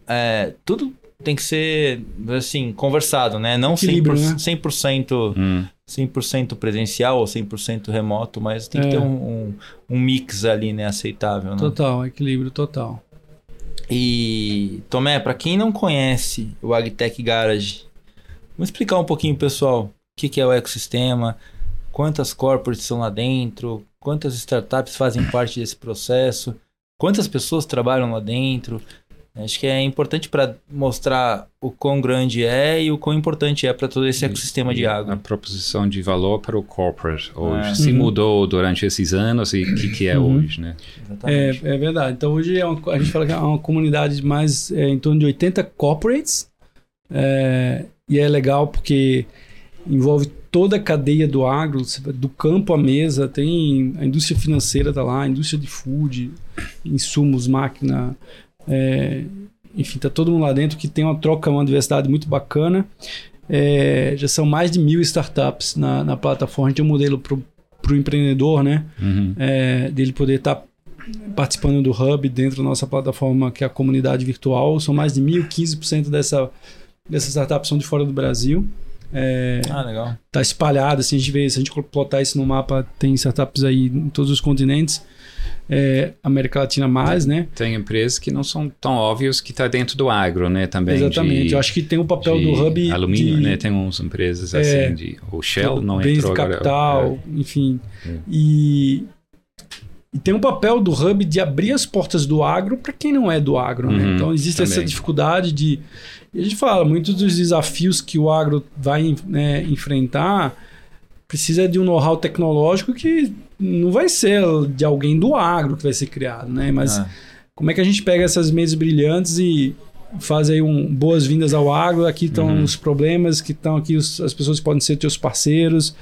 é, tudo tem que ser assim conversado, né? Não 100%,
Equilíbrio, né?
100%
Hum.
100% presencial ou 100% remoto, mas tem que
É.
ter um, um, um mix ali, né, aceitável, né?
Total, equilíbrio total.
E, Tomé, para quem não conhece o Agtech Garage, vamos explicar um pouquinho, pessoal, o que, que é o ecossistema, quantas corporates são lá dentro, quantas startups fazem parte desse processo, quantas pessoas trabalham lá dentro. Acho que é importante para mostrar o quão grande é e o quão importante é para todo esse ecossistema de
A
água.
proposição de valor para o corporate hoje.
É.
Se
Uhum.
mudou durante esses anos e o que, que é
Uhum.
hoje, né?
É,
Exatamente.
é verdade. Então hoje é uma- a gente fala que é uma comunidade de mais é, em torno de 80 corporates. É, e é legal porque envolve toda a cadeia do agro, do campo à mesa, tem a indústria financeira tá lá, a indústria de food, insumos, máquina, é, enfim, tá todo mundo lá dentro que tem uma troca, uma diversidade muito bacana. É, já são mais de mil startups na, na plataforma. A gente tem um modelo para o empreendedor, né?
Uhum.
é, dele poder estar participando do Hub dentro da nossa plataforma, que é a comunidade virtual. São mais de 1.015% dessa, dessas startups são de fora do Brasil. É,
Ah, legal.
tá espalhado, assim, a gente vê, se a gente plotar isso no mapa, tem startups aí em todos os continentes. É, América Latina mais, né?
Tem empresas que não são tão óbvias que está dentro do agro, né? Também
Exatamente.
de-
Eu acho que tem o papel do Hub
alumínio,
de,
né? Tem umas empresas
É,
assim de o Shell não
bens
entrou
de
agora.
capital, enfim.
É.
E, e tem um papel do Hub de abrir as portas do agro para quem não é do agro. né?
Uhum,
Então existe essa
também.
dificuldade de. A gente fala, muitos dos desafios que o agro vai né, enfrentar precisa de um know-how tecnológico que não vai ser de alguém do agro que vai ser criado, né? Mas
Ah.
como é que a gente pega essas mentes brilhantes e faz aí um boas-vindas ao agro? Aqui estão
Uhum.
os problemas, que estão aqui os- as pessoas podem ser teus parceiros.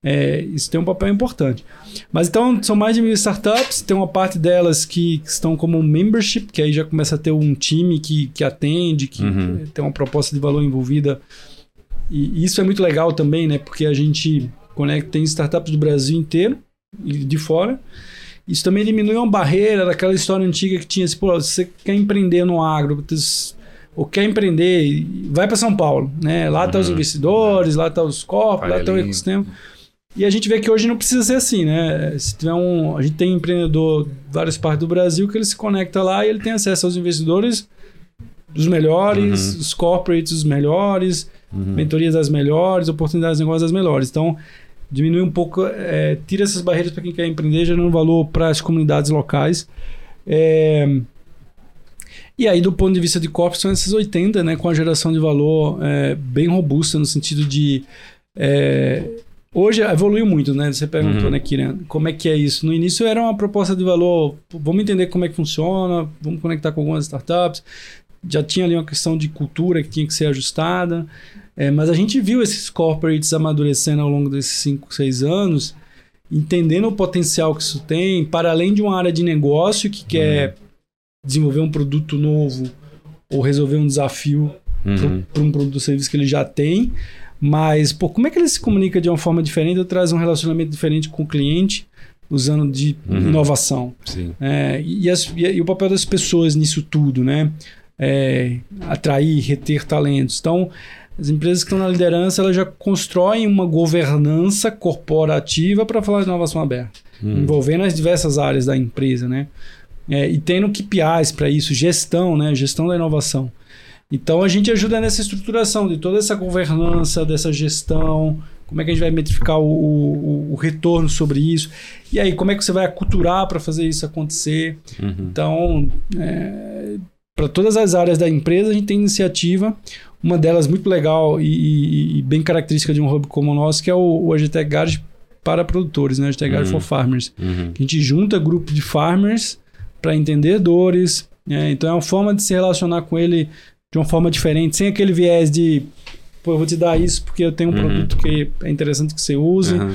É, isso tem um papel importante. Mas então, são mais de mil startups, tem uma parte delas que, que estão como membership, que aí já começa a ter um time que, que atende, que
Uhum.
tem uma proposta de valor envolvida. E isso é muito legal também, né? Porque a gente conecta, tem startups do Brasil inteiro de fora. Isso também diminui uma barreira daquela história antiga que tinha, assim, pô, você quer empreender no agro, ou quer empreender, vai para São Paulo, né? Lá tá os
Uhum.
investidores, lá tá os corpos, lá tá o ecossistema. E a gente vê que hoje não precisa ser assim, né? Se tiver um, a gente tem empreendedor de várias partes do Brasil que ele se conecta lá e ele tem acesso aos investidores dos melhores,
Uhum.
os corporates dos melhores, mentorias das melhores, oportunidades de negócio das melhores. Então, diminui um pouco, é, tira essas barreiras para quem quer empreender, gerando valor para as comunidades locais. É, E aí, do ponto de vista de corpo, são esses 80, né? Com a geração de valor é, bem robusta, no sentido de. é, hoje evoluiu muito, né? Você perguntou,
Uhum.
né, Kiran, como é que é isso? No início era uma proposta de valor, vamos entender como é que funciona, vamos conectar com algumas startups. Já tinha ali uma questão de cultura que tinha que ser ajustada. É, mas a gente viu esses corporates amadurecendo ao longo desses 5, 6 anos, entendendo o potencial que isso tem, para além de uma área de negócio que quer desenvolver um produto novo ou resolver um desafio
Uhum.
para um produto ou serviço que ele já tem. Mas, pô, como é que ele se comunica de uma forma diferente ou traz um relacionamento diferente com o cliente usando de
Uhum.
inovação?
Sim.
É, e, as- e- e o papel das pessoas nisso tudo, né? É, atrair, reter talentos. Então, as empresas que estão na liderança, elas já constroem uma governança corporativa para falar de inovação aberta,
Uhum.
envolvendo as diversas áreas da empresa, né? É, e tendo KPIs para isso, gestão, né? Gestão da inovação. Então, a gente ajuda nessa estruturação de toda essa governança, dessa gestão, como é que a gente vai metrificar o, o- o retorno sobre isso, e aí como é que você vai aculturar para fazer isso acontecer.
Uhum.
Então, para todas as áreas da empresa, a gente tem iniciativa. Uma delas muito legal e, e- bem característica de um hub como o nosso, que é o, o Agitec Garage para produtores, né? Agitec Garage
Uhum.
for Farmers.
Uhum.
Que a gente junta grupo de farmers para entender dores. né? Então, é uma forma de se relacionar com ele de uma forma diferente, sem aquele viés de, pô, eu vou te dar isso porque eu tenho um
Uhum.
produto que é interessante que você use
Uhum.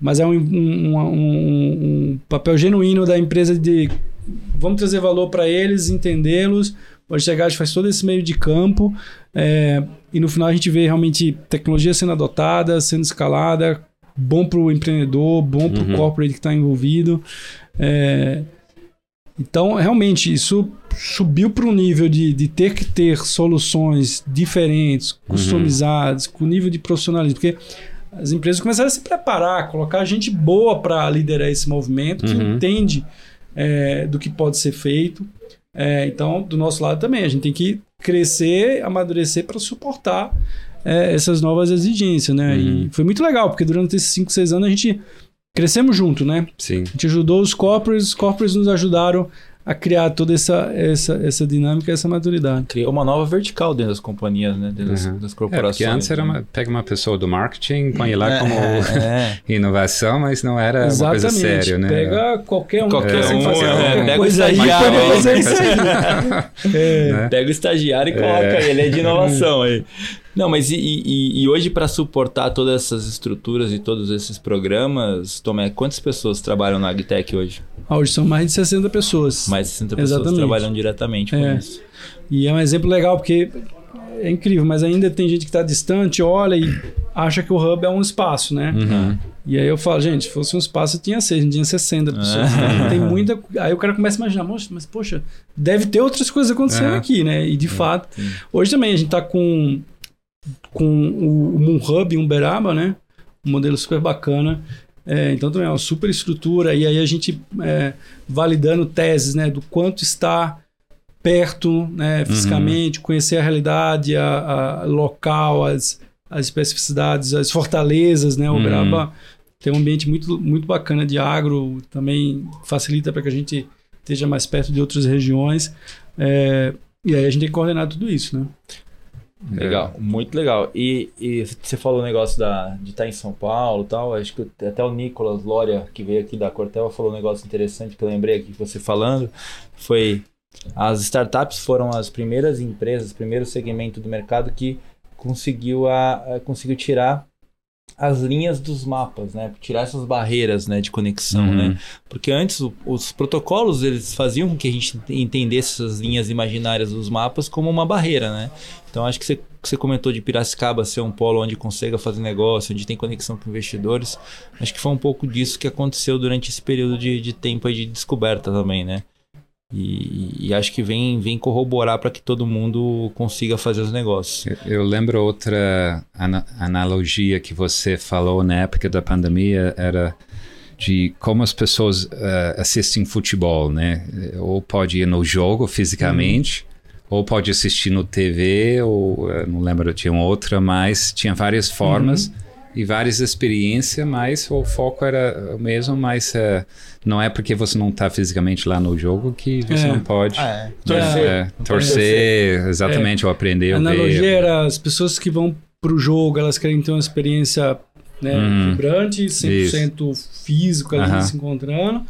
mas é um, um- um- um- um papel genuíno da empresa de vamos trazer valor para eles, entendê-los. O Agitagás faz todo esse meio de campo é, e no final a gente vê realmente tecnologia sendo adotada, sendo escalada, bom para o empreendedor, bom para o
Uhum.
corporate que está envolvido. É, então, realmente, isso subiu para um nível de, de ter que ter soluções diferentes, customizadas, com nível de profissionalismo. Porque as empresas começaram a se preparar, colocar gente boa para liderar esse movimento, que
Uhum.
entende é, do que pode ser feito. É, então, do nosso lado também, a gente tem que crescer, amadurecer para suportar é, essas novas exigências, né?
Uhum.
E foi muito legal, porque durante esses 5, 6 anos a gente crescemos junto, né?
Sim.
A gente ajudou os corporates, os corporates nos ajudaram a criar toda essa, essa, essa dinâmica, essa maturidade.
Criou uma nova vertical dentro das companhias, né? Dentro das,
Uhum.
das
É,
corporações.
porque antes era
né?
uma, pega uma pessoa do marketing, põe lá
É,
como
é.
inovação, mas não era uma coisa séria, né?
Pega qualquer um
Qualquer
que quer
um,
fazer
é, pega o
coisa aí,
estagiário
pode
aí.
fazer isso aí. É.
Né?
Pega o estagiário e coloca
É.
ele, é de inovação aí. Não, mas e, e- e hoje para suportar todas essas estruturas e todos esses programas, Tomé, quantas pessoas trabalham na Agtech hoje?
Ah, Hoje são mais de 60 pessoas.
Mais de 60 pessoas
Exatamente.
trabalham diretamente com
É.
isso.
E é um exemplo legal porque é incrível, mas ainda tem gente que está distante, olha e acha que o hub é um espaço, né?
Uhum.
E aí eu falo, gente, se fosse um espaço, tinha seis, tinha 60 pessoas.
É.
Então, tem muita. Aí o cara começa a imaginar, "Moxa, mas poxa, deve ter outras coisas acontecendo
É.
aqui, né? E de fato,
sim.
hoje também a gente tá com, com o, Moon Hub em Uberaba, né? Um modelo super bacana. É, então também é uma super estrutura. E aí a gente é, validando teses, né? Do quanto está perto, né? Fisicamente, conhecer a realidade, a, a local, as, as especificidades, as fortalezas, né?
Uhum.
Uberaba tem um ambiente muito, muito bacana de agro, também facilita para que a gente esteja mais perto de outras regiões. É, e aí a gente tem que coordenar tudo isso, né?
Legal, muito legal. E, e você falou o negócio da, de estar em São Paulo tal. Acho que até o Nicolas Lória, que veio aqui da Cortel, falou um negócio interessante que eu lembrei aqui você falando. Foi as startups foram as primeiras empresas, primeiro segmento do mercado que conseguiu, a, a- conseguiu tirar as linhas dos mapas, né? Tirar essas barreiras, né, de conexão,
Uhum.
né? Porque antes o- os protocolos eles faziam com que a gente entendesse essas linhas imaginárias dos mapas como uma barreira, né? Então acho que você, você comentou de Piracicaba ser um polo onde consiga fazer negócio, onde tem conexão com investidores. Acho que foi um pouco disso que aconteceu durante esse período de, de tempo aí de descoberta também, né? E, e acho que vem, vem corroborar para que todo mundo consiga fazer os negócios.
Eu, eu lembro outra ana- analogia que você falou na época da pandemia era de como as pessoas eh, assistem futebol, né? Ou pode ir no jogo fisicamente, ou pode assistir no TV, ou eh, não lembro, tinha outra, mas tinha várias formas e várias experiências, mas o foco era o mesmo, mas eh, não é porque você não está fisicamente lá no jogo que você
É.
não pode
Ah, é.
Torcer.
é, torcer, exatamente, ou aprender
A
ou ver.
analogia era as pessoas que vão pro jogo, elas querem ter uma experiência né,
Uhum.
vibrante, 100% físico ali
Aham.
se encontrando.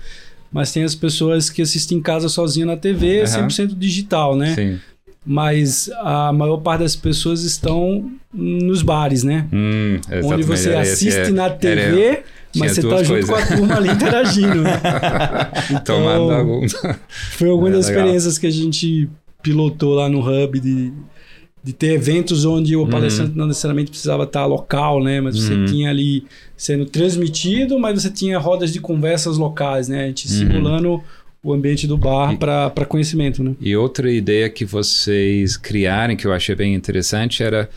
Mas tem as pessoas que assistem em casa sozinha na TV,
Aham.
100% digital, né?
Sim.
Mas a maior parte das pessoas estão nos bares, né?
Hum,
Onde você assiste
é,
na
era-
TV, mas você tá
duas
junto
coisas.
com a turma ali interagindo. né?
Tomando
Então,
algum.
Foi alguma
É,
das
legal.
experiências que a gente pilotou lá no Hub de, de ter eventos onde o palestrante não necessariamente precisava estar local, né? Mas você
Uhum.
tinha ali sendo transmitido, mas você tinha rodas de conversas locais, né? A gente simulando o ambiente do bar para conhecimento, né?
E outra ideia que vocês criaram, que eu achei bem interessante, era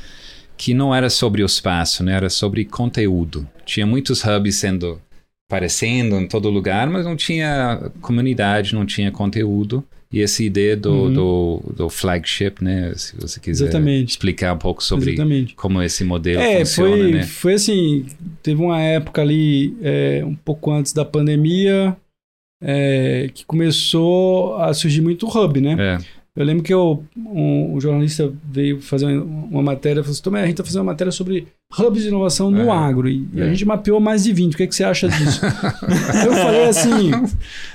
que não era sobre o espaço, né? Era sobre conteúdo. Tinha muitos hubs sendo aparecendo em todo lugar, mas não tinha comunidade, não tinha conteúdo. E essa ideia do,
Uhum.
do, do flagship, né? Se você quiser
Exatamente.
explicar um pouco sobre
Exatamente.
como esse modelo
É,
funciona,
foi,
né?
foi assim, teve uma época ali, é, um pouco antes da pandemia, é, que começou a surgir muito hub, né?
É.
Eu lembro que eu, um, um jornalista veio fazer uma matéria, falou assim, Tomé, a gente está fazendo uma matéria sobre hubs de inovação no
É,
agro, e, e a
é.
gente mapeou mais de 20, o que, é que você acha disso? eu falei assim,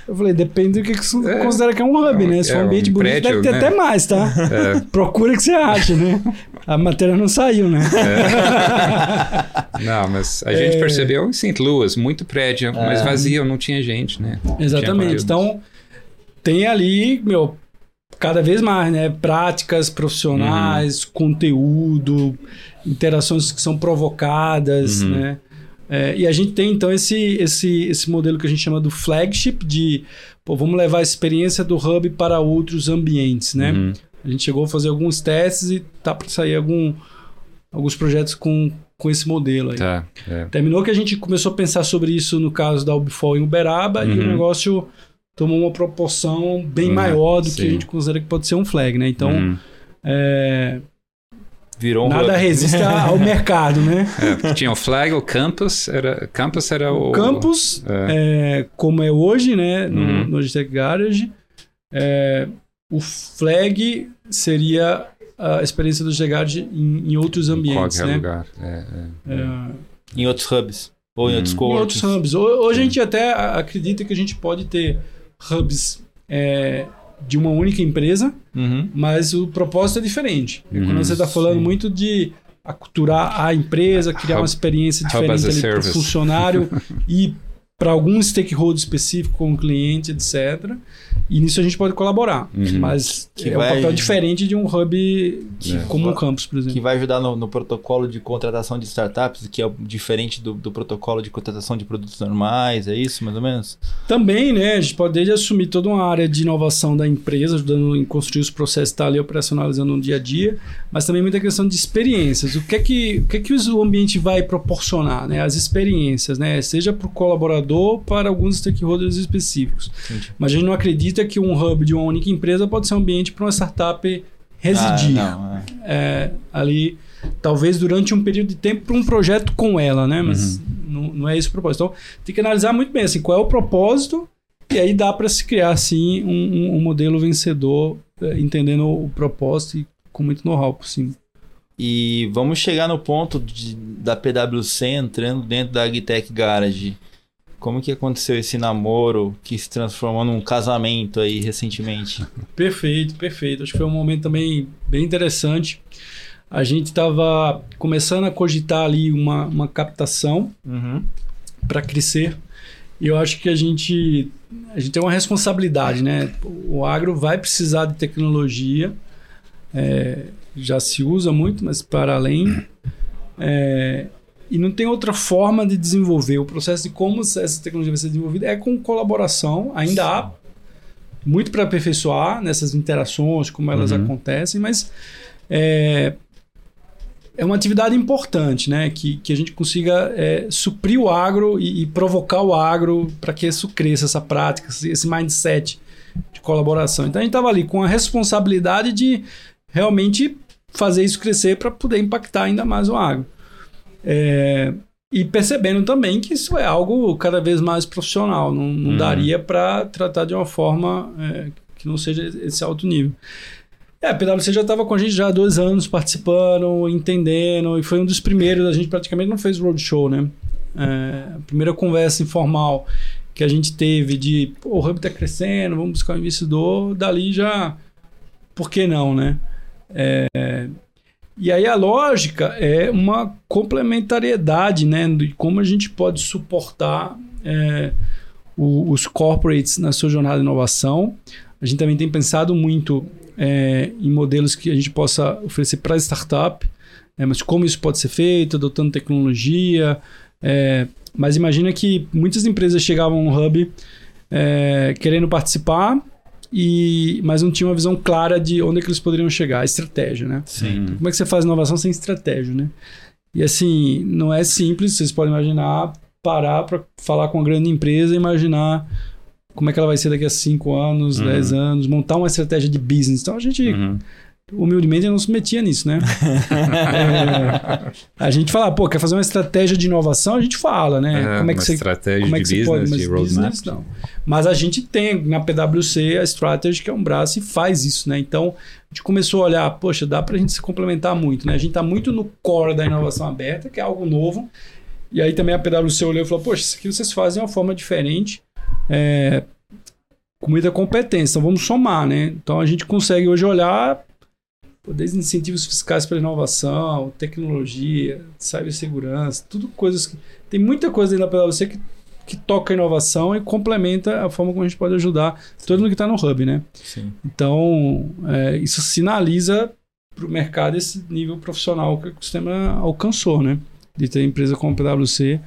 eu falei, depende do que, que você
É.
considera que é um hub, né? Se for
É
um ambiente
um
bonito,
prédio,
deve ter
né?
até mais, tá?
É.
Procura o que você acha, né? A matéria não saiu, né?
Não, mas a gente
É.
percebeu em St. Louis, muito prédio, mas vazio, não tinha gente, né?
Exatamente. Então, tem ali, meu, cada vez mais, né? Práticas profissionais, conteúdo, interações que são provocadas,
Uhum.
né? É, e a gente tem, então, esse, esse, esse modelo que a gente chama do flagship, de, pô, vamos levar a experiência do hub para outros ambientes, né?
Uhum.
A gente chegou a fazer alguns testes e tá para sair algum, alguns projetos com, com esse modelo aí.
Tá, é.
Terminou que a gente começou a pensar sobre isso no caso da Ubifol em Uberaba e o
Uhum.
negócio tomou uma proporção bem
Uhum,
maior do que
sim.
a gente considera que pode ser um flag, né? Então,
Uhum.
é,
Virou um
nada resiste ao mercado, né?
É, tinha o flag, o campus era, campus era o...
O campus,
É.
é, como é hoje, né, no,
Uhum.
no Logitech Garage, é, o flag seria a experiência do Logitech Garage em, em outros
em
ambientes,
qualquer
né?
lugar. É, é.
É,
Em outros hubs. Ou em
Hum.
outros
Em
coworkings.
outros hubs. Ho- Hoje a gente até acredita que a gente pode ter hubs é, de uma única empresa,
Uhum.
mas o propósito é diferente.
Uhum,
Quando você está falando
sim.
muito de aculturar a empresa, criar uma
Hub-
experiência
hub as
diferente para o funcionário e para algum stakeholder específico, como cliente, etc. E nisso a gente pode colaborar.
Uhum.
Mas
Que
é
vai-
um papel diferente de um hub
É.
como um campus, por
Que
exemplo.
vai ajudar no, no protocolo de contratação de startups, que é diferente do, do protocolo de contratação de produtos normais, é isso, mais ou menos?
Também, né? A gente pode desde assumir toda uma área de inovação da empresa, ajudando em construir os processos, estar ali operacionalizando no dia a dia, mas também muita questão de experiências. O que é que o, que é que o ambiente vai proporcionar, né? As experiências, né? Seja para o colaborador, para alguns stakeholders específicos.
Entendi.
Mas a gente não acredita que um hub de uma única empresa pode ser um ambiente para uma startup residir
Ah, não, é.
é, ali, talvez durante um período de tempo para um projeto com ela, né? Mas não, não é esse o propósito. Então, tem que analisar muito bem assim, qual é o propósito e aí dá para se criar assim um, um- um modelo vencedor, é, entendendo o propósito e com muito know-how por cima.
E vamos chegar no ponto de- da PwC entrando dentro da Agtech Garage. Como que aconteceu esse namoro que se transformou num casamento aí recentemente?
Perfeito, perfeito. Acho que foi um momento também bem interessante. a gente estava começando a cogitar ali uma, uma captação
Uhum.
para crescer. E eu acho que a gente, a gente tem uma responsabilidade, né? O agro vai precisar de tecnologia, é, já se usa muito, mas para além. É, e não tem outra forma de desenvolver. O processo de como essa tecnologia vai ser desenvolvida é com colaboração. Ainda há muito para aperfeiçoar nessas interações, como elas
Uhum.
acontecem, mas é, é uma atividade importante, né? Que, que a gente consiga é, suprir o agro e, e provocar o agro para que isso cresça, essa prática, esse mindset de colaboração. Então a gente estava ali com a responsabilidade de realmente fazer isso crescer para poder impactar ainda mais o agro. É, e percebendo também que isso é algo cada vez mais profissional, não, não
Uhum.
daria para tratar de uma forma é, que não seja esse alto nível. É, a PwC já estava com a gente já há dois anos participando, entendendo, e foi um dos primeiros. A gente praticamente não fez roadshow, né? É, a primeira conversa informal que a gente teve de o Hub está crescendo, vamos buscar um investidor, dali já. Por que não, né? É, e aí a lógica é uma complementariedade, né? De como a gente pode suportar é, o- os corporates na sua jornada de inovação. A gente também tem pensado muito é, em modelos que a gente possa oferecer para startup, é, mas como isso pode ser feito, adotando tecnologia. é, mas imagina que muitas empresas chegavam no Hub é, querendo participar, e, mas não tinham uma visão clara de onde é que eles poderiam chegar, a estratégia, né?
Sim.
Como é que você faz inovação sem estratégia, né? E assim, não é simples, vocês podem imaginar, parar para falar com uma grande empresa e imaginar como é que ela vai ser daqui a 5 anos,
Uhum.
10 anos, montar uma estratégia de business. Então a gente,
Uhum.
Humildemente, não se metia nisso, né? É, a gente fala, pô, quer fazer uma estratégia de inovação, a gente fala, né?
É,
como é que
uma
você
estratégia
como é que você pode,
business,
mas
de roadmap.
business não. Mas a gente tem na PwC a Strategy, que é um braço e faz isso, né? Então, a gente começou a olhar, poxa, dá pra gente se complementar muito, né? A gente tá muito no core da inovação aberta, que é algo novo. E aí também a PwC olhou e falou, poxa, isso aqui vocês fazem de uma forma diferente, é, com muita competência, então vamos somar, né? Então a gente consegue hoje olhar desde incentivos fiscais para inovação, tecnologia, cibersegurança, tudo coisas que tem muita coisa dentro da PwC que, que toca a inovação e complementa a forma como a gente pode ajudar todo mundo que está no hub, né?
Sim.
Então, é, isso sinaliza para o mercado esse nível profissional que o sistema alcançou, né? De ter empresa como a PwC.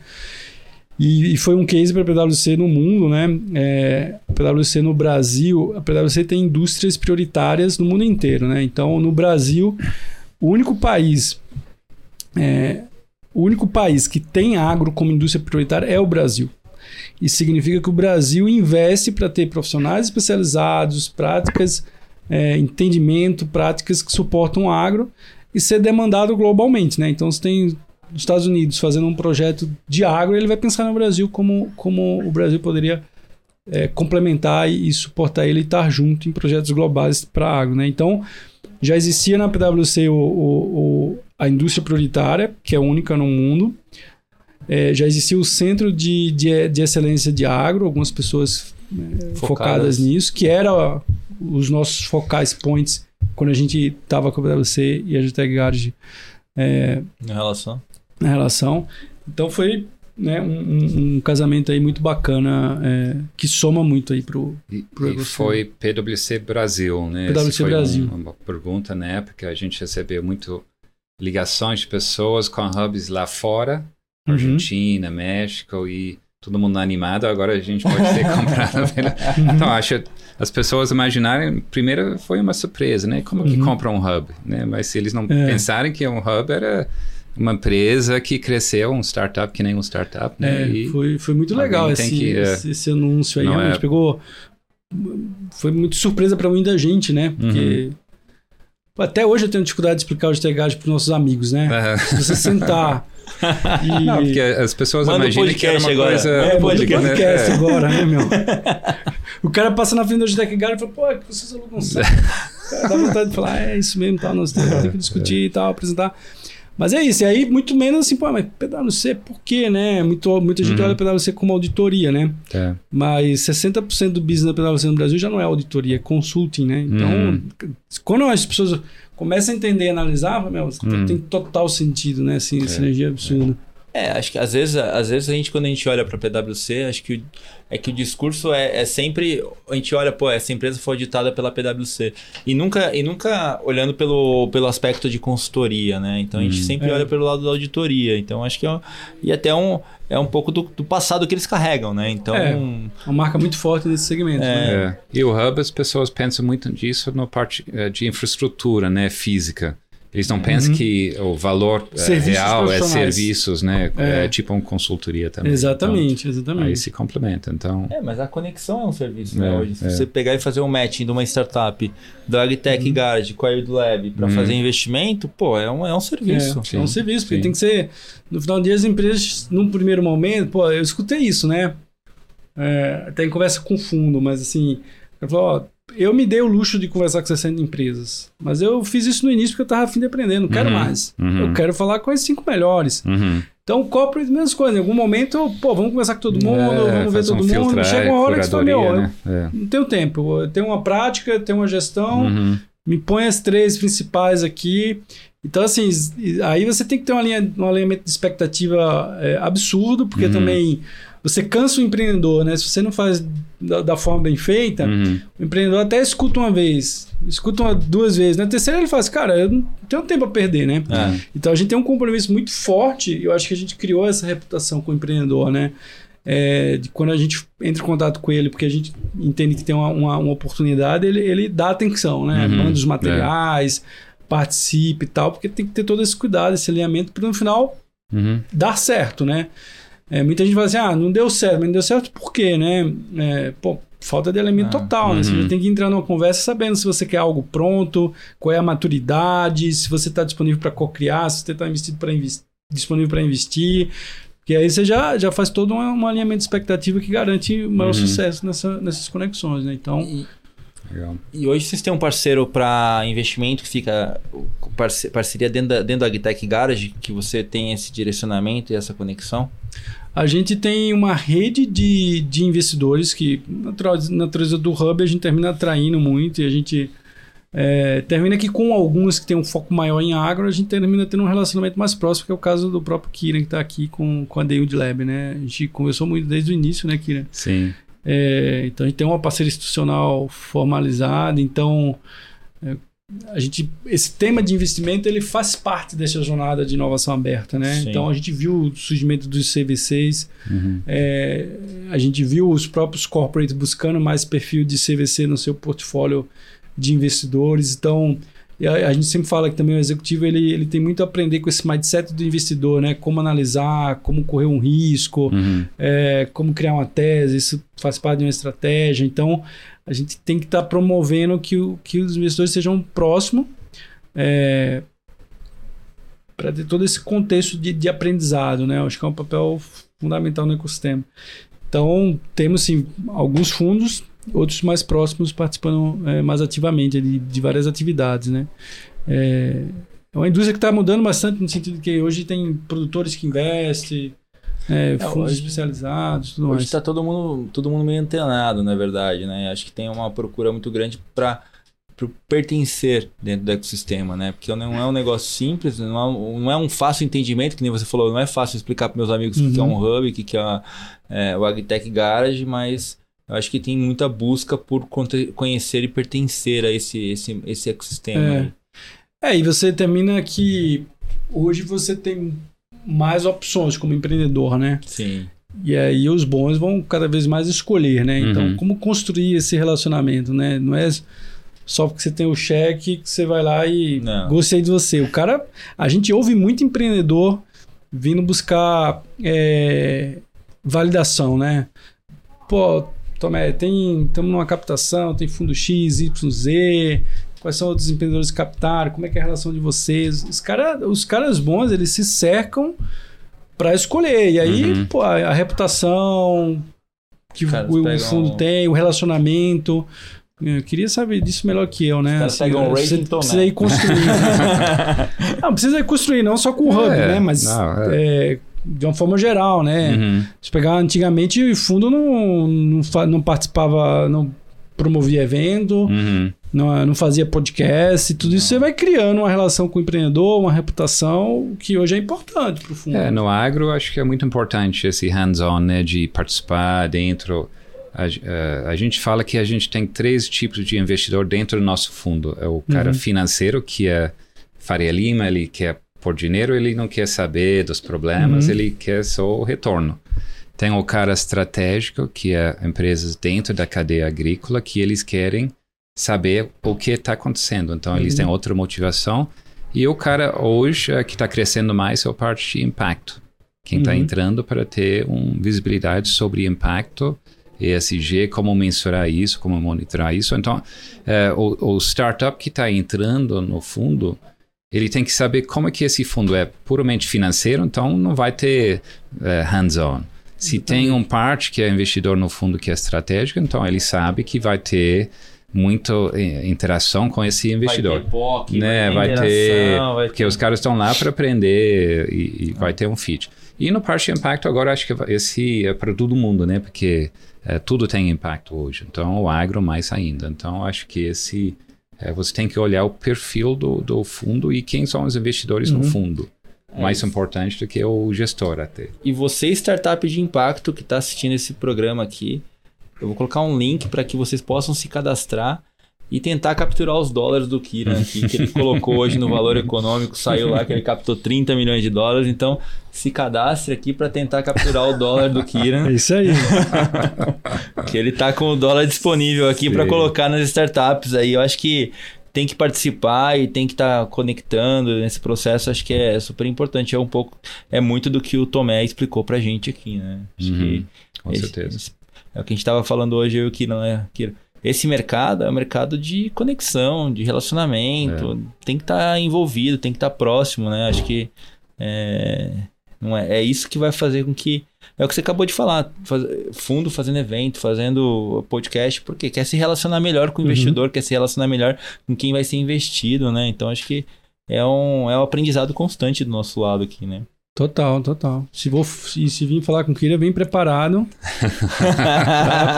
E, e foi um case para a PwC no mundo, né? É, a PwC no Brasil, a PwC tem indústrias prioritárias no mundo inteiro, né? Então, no Brasil, o único país, é, o único país que tem agro como indústria prioritária é o Brasil. Isso significa que o Brasil investe para ter profissionais especializados, práticas, é, entendimento, práticas que suportam o agro e ser demandado globalmente, né? Então, você tem os Estados Unidos fazendo um projeto de agro, ele vai pensar no Brasil como, como o Brasil poderia é, complementar e, e suportar ele e estar junto em projetos globais para agro, né? Então, já existia na PwC o, o- o- a indústria prioritária, que é única no mundo. É, já existia o Centro de, de, de Excelência de Agro, algumas pessoas é, focadas.
Focadas.
nisso, que era os nossos focais points quando a gente estava com a PwC e a Gtech Garage é,
Em relação.
Na relação. Então foi né, um, um- casamento aí muito bacana, é, que soma muito aí pro...
E,
Pro
e foi PwC Brasil, né?
PwC Brasil.
um- uma pergunta na época. A gente recebeu muito ligações de pessoas com hubs lá fora,
Uhum.
Argentina, México e todo mundo animado. Agora a gente pode ser comprado. pela- Então acho as pessoas imaginarem. Primeiro foi uma surpresa, né? Como que
Uhum.
compra um hub, né? Mas se eles não
É.
pensarem que um hub era uma empresa que cresceu, um startup que nem um startup, né?
É,
E-
foi, foi muito legal esse,
que, é,
esse, esse anúncio aí.
não
Realmente
é-
pegou. Foi muito surpresa para muita gente, né? Porque.
Uhum.
Até hoje eu tenho dificuldade de explicar o Stegard para nossos amigos, né?
Ah,
Se você sentar e.
Não, porque as pessoas
Manda
imaginam que era uma
agora.
coisa.
É, manda o
podcast,
né?
agora, né, meu? O cara passa na frente do Guard e fala, pô, é que vocês alugam um dá vontade de falar, é isso mesmo, tal, nós temos, temos que discutir e tal, apresentar. Mas é isso, e aí muito menos assim, pô, mas PwC, por quê, né? Muito, muita gente
Uhum.
olha PwC como auditoria, né?
É.
Mas 60% do business da PwC no Brasil já não é auditoria, é consulting, né? Então,
Uhum.
quando as pessoas começam a entender e analisar, meu,
Uhum.
tem total sentido, né? Assim,
É,
sinergia absurda.
É, acho que às vezes, às vezes a gente, quando a gente olha para PwC, acho que o, é que o discurso é, é sempre. A gente olha, pô, essa empresa foi auditada pela PwC. E nunca, e nunca olhando pelo, pelo aspecto de consultoria, né? Então a gente
Hum.
sempre
É.
olha pelo lado da auditoria. Então acho que é, um- e até um, é um pouco do, do passado que eles carregam, né? Então.
É. Uma marca muito forte nesse segmento. né?
É. E o Hub, as pessoas pensam muito nisso na parte eh, de infraestrutura, né, física. Eles não pensam que o valor eh,
Serviços
real é serviços, né?
É.
É, tipo uma consultoria também.
Exatamente,
Então,
exatamente.
aí se complementa. Então,
É, mas a conexão é um serviço, né?
É,
Hoje, se
é.
você pegar e fazer um matching de uma startup da Agtech
Uhum.
Garage com a Lab para
Uhum.
fazer investimento, pô, é um, é um serviço.
É, é um
Sim,
serviço, porque
sim.
tem que ser. No final do dia, as empresas, num primeiro momento, pô, eu escutei isso, né? É, até em conversa com o fundo, mas assim, eu falou, ó, eu me dei o luxo de conversar com 60 empresas, mas eu fiz isso no início porque eu tava afim de aprender, não quero
Uhum,
mais.
uhum.
Eu quero falar com as cinco melhores.
uhum.
Então, corporate, mesmas coisas. Em algum momento, pô, vamos conversar com todo mundo,
É,
vamos ver
fazer um
todo mundo.
filtrar,
Chega uma hora que você fala, meu,
né?
não tenho tempo. Eu tenho uma prática, tenho uma
É.
gestão,
Uhum.
me põe as três principais aqui. Então, assim, aí você tem que ter uma linha, um alinhamento de expectativa é, absurdo, porque
Uhum.
também você cansa o empreendedor, né? Se você não faz da, da forma bem feita,
Uhum.
o empreendedor até escuta uma vez, escuta uma, duas vezes. Na terceira ele fala assim, cara, eu não tenho tempo a perder, né?
É.
Então a gente tem um compromisso muito forte, eu acho que a gente criou essa reputação com o empreendedor, né? É, de quando a gente entra em contato com ele, porque a gente entende que tem uma, uma, uma oportunidade, ele, ele dá atenção, né?
Uhum,
Manda os materiais, participe e tal, porque tem que ter todo esse cuidado, esse alinhamento, para no final
Uhum.
dar certo, né? É, muita gente fala assim, ah, não deu certo, mas não deu certo por quê, né? É, pô, falta de elemento
Ah,
total, né? Você
uhum.
tem que entrar numa conversa sabendo se você quer algo pronto, qual é a maturidade, se você está disponível para co-criar, se você está investido para disponível para investir. Porque aí você já, já faz todo um, um alinhamento de expectativa que garante o maior
Uhum.
sucesso nessa, nessas conexões, né? Então,
E,
Legal.
e hoje vocês têm um parceiro para investimento que fica parceria dentro da, dentro da Agtech Garage, que você tem esse direcionamento e essa conexão?
A gente tem uma rede de, de investidores que, na natureza- na natureza do Hub, a gente termina atraindo muito e a gente é, termina que com alguns que tem um foco maior em agro, a gente termina tendo um relacionamento mais próximo, que é o caso do próprio Kiran, que está aqui com, com a Daywood Lab, né? A gente conversou muito desde o início, né, Kiran?
Sim.
É, então a gente tem uma parceria institucional formalizada, então a gente esse tema de investimento ele faz parte dessa jornada de inovação aberta, né?
Sim.
Então a gente viu o surgimento dos CVCs,
Uhum.
é, a gente viu os próprios corporates buscando mais perfil de CVC no seu portfólio de investidores, então e a, a gente sempre fala que também o executivo ele, ele tem muito a aprender com esse mindset do investidor, né? Como analisar, como correr um risco,
Uhum.
é, como criar uma tese, isso faz parte de uma estratégia. Então, a gente tem que estar promovendo que, o- que os investidores sejam próximos para ter todo esse contexto de, de aprendizado, né? Eu Acho que é um papel fundamental no ecossistema. Então, temos sim alguns fundos, outros mais próximos participando é, mais ativamente de, de várias atividades, né? É, é uma indústria que está mudando bastante no sentido que hoje tem produtores que investem, é, fundos
hoje-
especializados, tudo
Hoje
mais.
está todo mundo, todo mundo meio antenado, na verdade, né? Acho que tem uma procura muito grande para pertencer dentro do ecossistema, né? Porque não é um negócio simples, não é, um- não é um fácil entendimento, que nem você falou, não é fácil explicar para meus amigos o que que é
Uhum.
um hub, o que que é, é, o Agtech Garage, mas eu acho que tem muita busca por conhecer e pertencer a esse, esse, esse ecossistema.
É.
aí.
É, e você termina que hoje você tem mais opções como empreendedor, né?
Sim.
E aí os bons vão cada vez mais escolher, né? Então,
Uhum.
como construir esse relacionamento, né? Não é só porque você tem o cheque que você vai lá e
Não.
gostei de você. O cara, a gente ouve muito empreendedor vindo buscar é, validação, né? Pô, Tomé, tem estamos numa captação, tem fundo X, Y, Z. Quais são outros empreendedores que captaram? Como é que é a relação de vocês? Os, cara, os caras bons, eles se cercam para escolher. E aí,
Uhum.
pô, a, a reputação que o, o
pegam-
fundo tem, o relacionamento. Eu queria saber disso melhor que eu, né?
Os caras pegam um rating
precisa ir construir. não, precisa ir construir, não só com o hub,
É,
né? Mas
não,
é, de uma forma geral, né?
Uhum.
Se pegar antigamente, o fundo não, não, não participava, não promovia evento,
Uhum.
não, não fazia podcast, tudo isso você vai criando uma relação com o empreendedor, uma reputação que hoje é importante para o fundo.
É, no agro acho que é muito importante esse hands-on, né, de participar dentro. A, eh, a gente fala que a gente tem três tipos de investidor dentro do nosso fundo. É o cara
Uhum.
financeiro, que é Faria Lima, ele quer por dinheiro, ele não quer saber dos problemas,
Uhum.
ele quer só o retorno. Tem o cara estratégico, que é empresas dentro da cadeia agrícola, que eles querem saber o que está acontecendo. Então, eles
Uhum.
têm outra motivação. E o cara hoje eh, que está crescendo mais é a parte de impacto. Quem está
Uhum.
entrando para ter uma visibilidade sobre impacto, ESG, como mensurar isso, como monitorar isso. Então, eh, o, o startup que está entrando no fundo, ele tem que saber como é que esse fundo é puramente financeiro, então não vai ter eh, hands-on. Se tem um parte que é investidor no fundo que é estratégico, então ele sabe que vai ter muita eh, interação com esse investidor.
Vai ter POC,
né, vai ter,
vai
porque
ter-
os caras estão lá para aprender e, e vai ter um fit. E no parte de impacto agora acho que esse é para todo mundo, né? Porque eh, tudo tem impacto hoje. Então o agro mais ainda. Então acho que esse eh, você tem que olhar o perfil do, do fundo e quem são os investidores no
Uhum.
fundo.
É
mais
isso.
importante do que o gestor até.
E você, startup de impacto que está assistindo esse programa aqui, eu vou colocar um link para que vocês possam se cadastrar e tentar capturar os dólares do Kiran aqui, que ele colocou hoje no valor econômico, saiu lá que ele captou 30 milhões de dólares, então se cadastre aqui para tentar capturar o dólar do Kiran,
É isso aí.
que ele tá com o dólar disponível aqui para colocar nas startups aí. Eu acho que tem que participar e tem que estar conectando nesse processo, acho que é super importante, é um pouco é muito do que o Tomé explicou pra gente aqui, né? Acho
Uhum.
que
Com
esse-
certeza.
esse- é o que a gente estava falando hoje, eu que não é. Que esse mercado é um mercado de conexão, de relacionamento. Tem que estar envolvido, tem que estar próximo, né? Acho que é, não é, é isso que vai fazer com que. É o que você acabou de falar. faz- fundo fazendo evento, fazendo podcast, porque quer se relacionar melhor com o
Uhum.
investidor, quer se relacionar melhor com quem vai ser investido, né? Então acho que é um, é um aprendizado constante do nosso lado aqui, né?
Total, total. Se, vou, se, se vir falar com o Kira, vem preparado.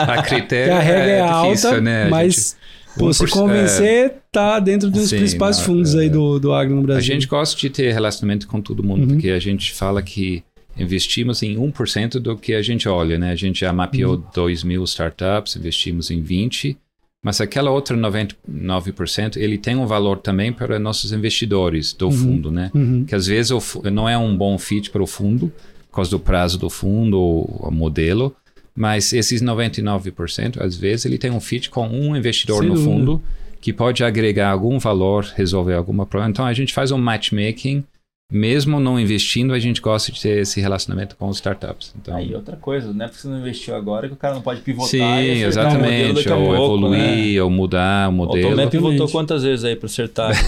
A critério
a regra é,
difícil,
alta,
né? A
mas
gente-
pô, se
1%,
convencer, tá dentro dos
Sim,
principais
não,
fundos
é.
aí do, do agro no Brasil.
A gente gosta de ter relacionamento com todo mundo,
Uhum.
porque a gente fala que investimos em 1% do que a gente olha, né? A gente já mapeou
Uhum.
2 mil startups, investimos em 20, mas aquela outra 99%, ele tem um valor também para nossos investidores do
Uhum.
fundo, né?
Uhum.
Que às vezes não é um bom fit para o fundo, por causa do prazo do fundo ou o modelo, mas esses 99%, às vezes ele tem um fit com um investidor
Sem
no
dúvida.
fundo que pode agregar algum valor, resolver alguma problema. Então a gente faz um matchmaking, mesmo não investindo, a gente gosta de ter esse relacionamento com os startups. Então,
Aí outra coisa, não é porque você não investiu agora que o cara não pode pivotar
sim,
e o
exatamente.
a
Ou
pouco,
evoluir,
né?
ou mudar o
O
modelo.
Tomé pivotou quantas vezes aí pra acertar?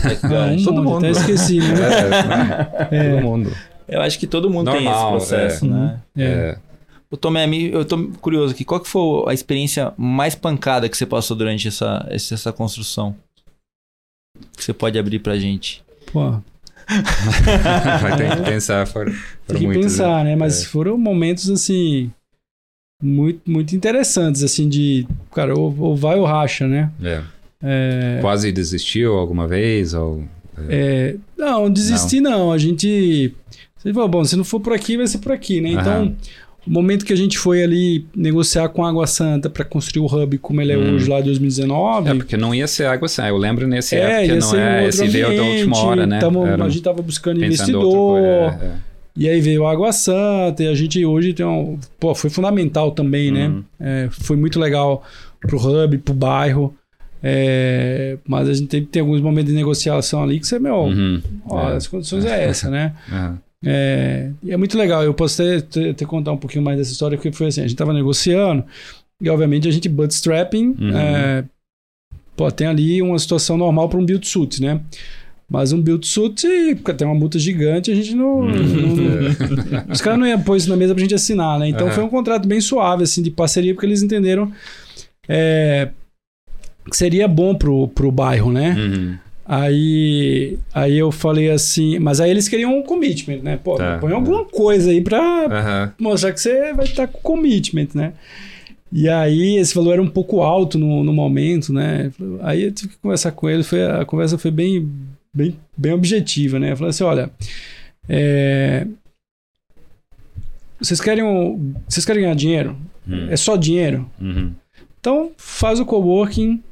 Um
Todo mundo.
Até esqueci, né?
É, todo mundo.
Eu acho que todo mundo tem esse
Normal,
processo,
é.
né?
É.
É.
O Tomé, eu tô curioso aqui, qual que foi a experiência mais pancada que você passou durante essa, essa, essa construção? Que você pode abrir pra gente.
Pô,
Vai ter que pensar for,
tem
for
que
muitos,
pensar, né? Mas
É.
foram momentos, assim, muito, muito interessantes, assim, de, cara, ou, ou vai ou racha, né?
É.
É,
Quase desistiu alguma vez? Ou...
é, não, desistir não. A gente... Você falou, bom, se não for por aqui, vai ser por aqui, né? Então,
Aham.
Momento que a gente foi ali negociar com a Água Santa para construir o hub como ele é
Hum.
hoje lá em 2019...
É, porque não ia ser água sai. Eu lembro nesse época,
ia
não
um
é. Esse veio da última hora, né?
tamo- a gente tava buscando investidor,
coisa. é,
e aí veio a Água Santa, e a gente hoje tem um... Pô, foi fundamental também,
é.
né?
Uhum.
É, foi muito legal pro hub, pro bairro, é, mas a gente que ter alguns momentos de negociação ali que você, meu,
Uhum.
ó,
É.
as condições é essa, né? É, e é muito legal, eu posso até, contar um pouquinho mais dessa história, porque foi assim, a gente tava negociando, e obviamente a gente bootstrapping,
Uhum.
é, pô, tem ali uma situação normal para um build suit, né? Mas um build suit, tem uma multa gigante, a gente não.
Uhum.
não- os caras não iam pôr isso na mesa pra gente assinar, né? Então
Aham.
foi um contrato bem suave, assim, de parceria, porque eles entenderam. é, que seria bom pro, pro bairro, né?
Uhum.
Aí, aí eu falei assim, mas aí eles queriam um commitment, né? Pô,
Tá,
põe alguma coisa aí pra
Aham.
mostrar que você vai estar com commitment, né? E aí esse valor era um pouco alto no, no momento, né? Aí eu tive que conversar com ele, foi, a conversa foi bem, bem, bem objetiva, né? Eu falei assim, olha, é, vocês querem, um- vocês querem ganhar dinheiro?
Uhum.
É só dinheiro?
Uhum.
Então faz o coworking,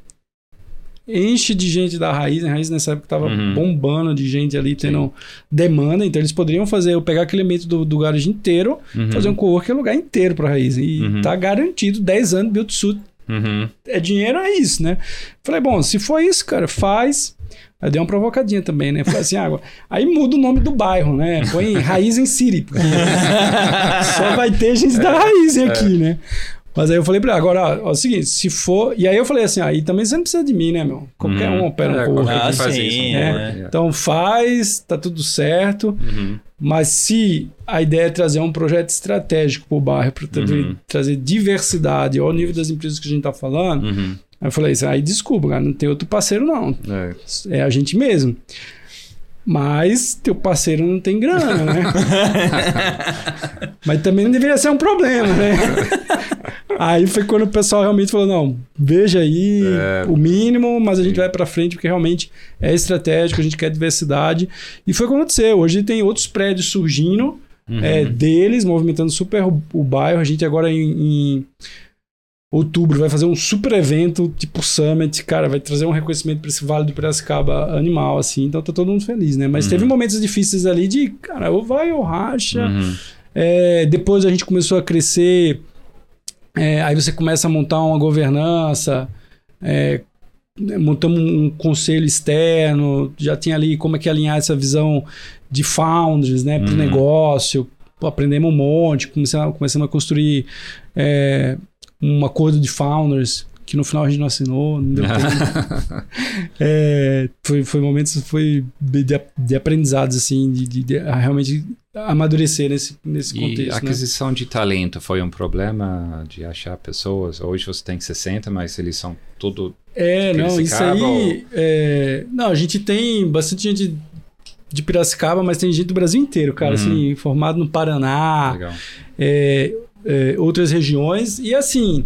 enche de gente da raiz. A raiz nessa época tava
Uhum.
bombando de gente ali tendo demanda, então eles poderiam fazer, eu pegar aquele elemento do, do garage inteiro,
Uhum.
fazer um coworking lugar inteiro pra raiz. E
Uhum.
tá garantido 10 anos build suit.
Uhum.
É dinheiro, é isso, né? Falei, bom, se for isso, cara, faz. Aí dei uma provocadinha também, né? Falei assim, água. Aí muda o nome do bairro, né? Põe Raiz em City. Só vai ter gente da raiz aqui, né? Mas aí eu falei pra ele, agora, ó, é o seguinte, se for. E aí eu falei assim, aí também você não precisa de mim, né, meu? Qualquer
Uhum.
um opera um
É, um
Ah,
faz
sim,
isso,
é.
né?
Então faz, tá tudo certo.
Uhum.
Mas se a ideia é trazer um projeto estratégico para o bairro, para
Uhum.
trazer diversidade ao nível das empresas que a gente está falando,
Uhum.
aí eu falei assim, aí desculpa, cara, não tem outro parceiro não,
É.
é a gente mesmo. Mas teu parceiro não tem grana, né? Mas também não deveria ser um problema, né? aí foi quando o pessoal realmente falou, não, veja aí
É.
o mínimo, mas a gente vai para frente porque realmente é estratégico, a gente quer diversidade. E foi o que aconteceu. Hoje tem outros prédios surgindo,
Uhum.
é, deles, movimentando super o, o bairro. A gente agora em, em outubro vai fazer um super evento, tipo Summit, cara, vai trazer um reconhecimento para esse Vale do Piracicaba animal, assim. Então tá todo mundo feliz, né? Mas
Uhum.
teve momentos difíceis ali de, cara, ou vai ou racha.
Uhum.
É, depois a gente começou a crescer, é, aí você começa a montar uma governança, é, montamos um conselho externo, já tinha ali como é que alinhar essa visão de founders né, para o
Uhum.
negócio, aprendemos um monte, começamos, começamos a construir é, um acordo de founders, que no final a gente não assinou, não deu tempo. É, foi, foi momentos foi de, de- de aprendizados, assim, de, de- de realmente amadurecer nesse, nesse
E
contexto.
a
né?
aquisição de talento foi um problema de achar pessoas? Hoje você tem 60, mas eles são tudo.
É, não, isso aí. é, não, a gente tem bastante gente de Piracicaba, mas tem gente do Brasil inteiro, cara,
Uhum.
assim, formado no Paraná, é, é, outras regiões. E assim,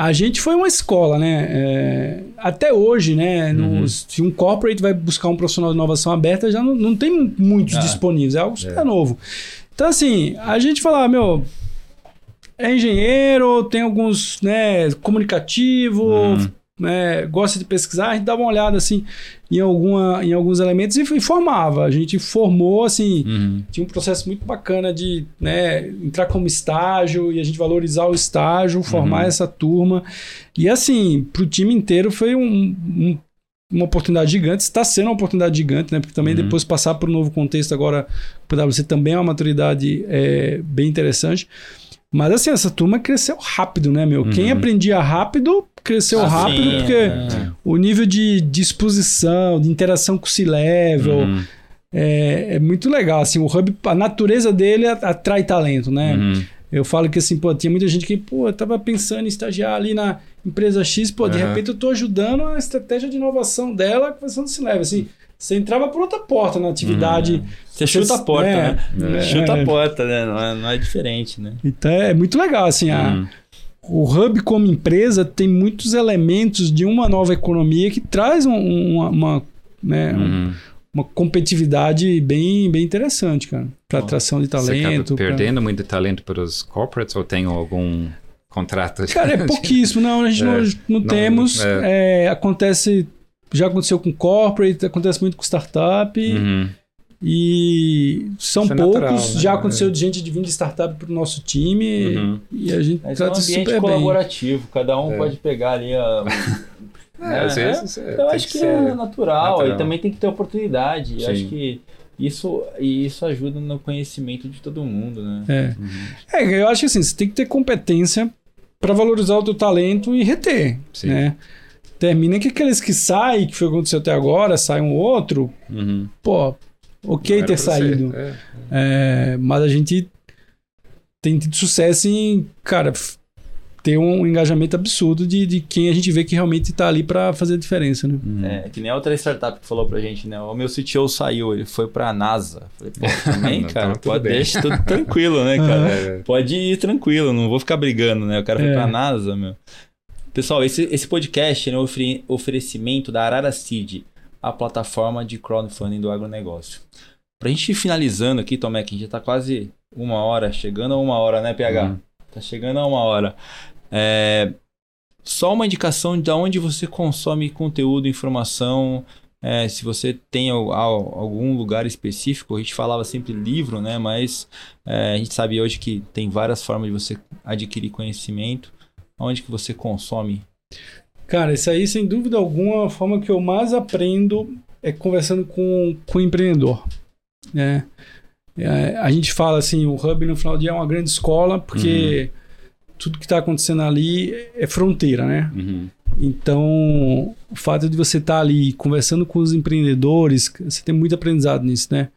a gente foi uma escola, né? É, até hoje, né?
Uhum.
se um corporate vai buscar um profissional de inovação aberta, já não, não tem muitos
Ah.
disponíveis, é algo super
É.
novo. Então, assim, a gente fala, meu. É engenheiro, tem alguns, né, comunicativo,
Uhum.
né, gosta de pesquisar, a gente dava uma olhada assim em, alguma, em alguns elementos e, e formava. A gente formou assim,
Uhum.
tinha um processo muito bacana de né, entrar como estágio e a gente valorizar o estágio, formar
Uhum.
essa turma. E assim, para o time inteiro foi um- um- uma oportunidade gigante, está sendo uma oportunidade gigante, né? Porque também
Uhum.
depois passar para o novo contexto agora, para o PwC também é uma maturidade é, bem interessante. Mas assim, essa turma cresceu rápido, né, meu? Quem
Uhum.
aprendia rápido, cresceu
Ah,
rápido, porque
é.
o nível de disposição, de interação com o C-Level,
Uhum.
é, é muito legal. Assim, o Hub, a natureza dele atrai talento, né?
Uhum.
Eu falo que assim, pô, tinha muita gente que, pô, eu tava pensando em estagiar ali na empresa X, pô, de
Aham.
repente eu tô ajudando a estratégia de inovação dela conversando se leva. Assim, você entrava por outra porta na atividade.
Você chuta a porta,
É,
né?
é,
chuta
é.
a porta, né? Não é, não é diferente, né?
Então é muito legal, assim, a-
Uhum.
O Hub como empresa tem muitos elementos de uma nova economia que traz um- um- uma, uma, né, um-
Uhum.
uma competitividade bem, bem interessante, cara, para atração de
Você
talento. pra-
perdendo muito talento para os corporates ou tem algum contrato?
Cara, é pouquíssimo. Não, a gente
É,
não, não
não,
temos.
é.
É, acontece. Já aconteceu com corporate, acontece muito com startup.
Uhum.
E são
é
poucos.
natural, né?
Já aconteceu de gente de vir de startup pro nosso time.
Uhum.
E a gente
Mas é um
trata
ambiente
super bem.
colaborativo, cada um
É.
pode pegar ali a.
É, às vezes, é,
eu acho que,
que
é natural,
natural.
e também tem que ter oportunidade. Acho que isso, e isso ajuda no conhecimento de todo mundo, né?
É.
Uhum.
É, eu acho que assim, você tem que ter competência para valorizar o teu talento e reter.
Sim.
Né? Termina que aqueles que saem, que foi o que aconteceu até agora, sai um outro,
Uhum.
pô, ok ter saído.
É.
É, mas a gente tem tido sucesso em, cara, ter um engajamento absurdo de, de quem a gente vê que realmente está ali para fazer a diferença, né?
Uhum.
É, que nem a outra startup que falou pra gente, né? O meu CTO saiu, ele foi pra NASA. Falei, pô, também,
Não,
cara,
tudo
pode
bem.
deixar tudo tranquilo, né, cara?
É,
Pode ir tranquilo, não vou ficar brigando, né? O cara foi
É.
pra NASA, meu. Pessoal, esse, esse podcast é um ofere- oferecimento da Arara Seed, a plataforma de crowdfunding do agronegócio. Pra gente ir finalizando aqui, Tomé, que a gente já tá quase uma hora, chegando a uma hora, né, PH?
Uhum.
Tá chegando a uma hora. É, Só uma indicação de onde você consome conteúdo, informação. é, se você tem al- al- algum lugar específico, a gente falava sempre livro, né? Mas é, a gente sabe hoje que tem várias formas de você adquirir conhecimento. Onde que você consome?
Cara, isso aí, sem dúvida alguma, a forma que eu mais aprendo é conversando com, com o empreendedor. né? É, a gente fala assim, o Hub no final do dia é uma grande escola, porque tudo que está acontecendo ali é fronteira, né?
Uhum.
Então, o fato de você estar ali conversando com os empreendedores, você tem muito aprendizado nisso, né?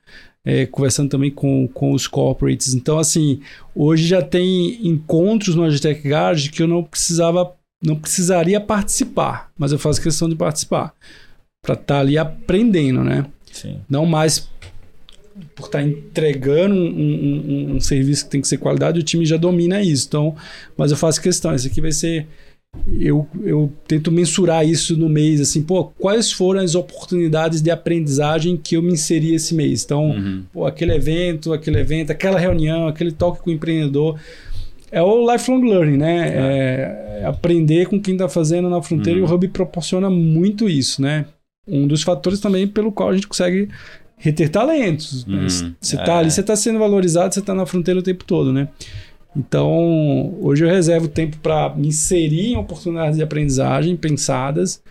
É, conversando também com, com os corporates. Então, assim, hoje já tem encontros no Agitech Garage que eu não precisava, não precisaria participar, mas eu faço questão de participar para estar ali aprendendo, né?
Sim.
Não mais por estar entregando um, um- um- um serviço que tem que ser qualidade, o time já domina isso. Então, mas eu faço questão, isso aqui vai ser. Eu, eu tento mensurar isso no mês, assim, pô, quais foram as oportunidades de aprendizagem que eu me inseri esse mês? Então,
Uhum.
pô, aquele evento, aquele evento, aquela reunião, aquele toque com o empreendedor. É o lifelong learning, né? É, é aprender com quem está fazendo na fronteira
Uhum.
e o Hub proporciona muito isso, né? Um dos fatores também pelo qual a gente consegue reter talentos.
Uhum.
Você
É.
tá ali, você tá sendo valorizado, você tá na fronteira o tempo todo, né? Então, hoje eu reservo tempo para me inserir em oportunidades de aprendizagem pensadas.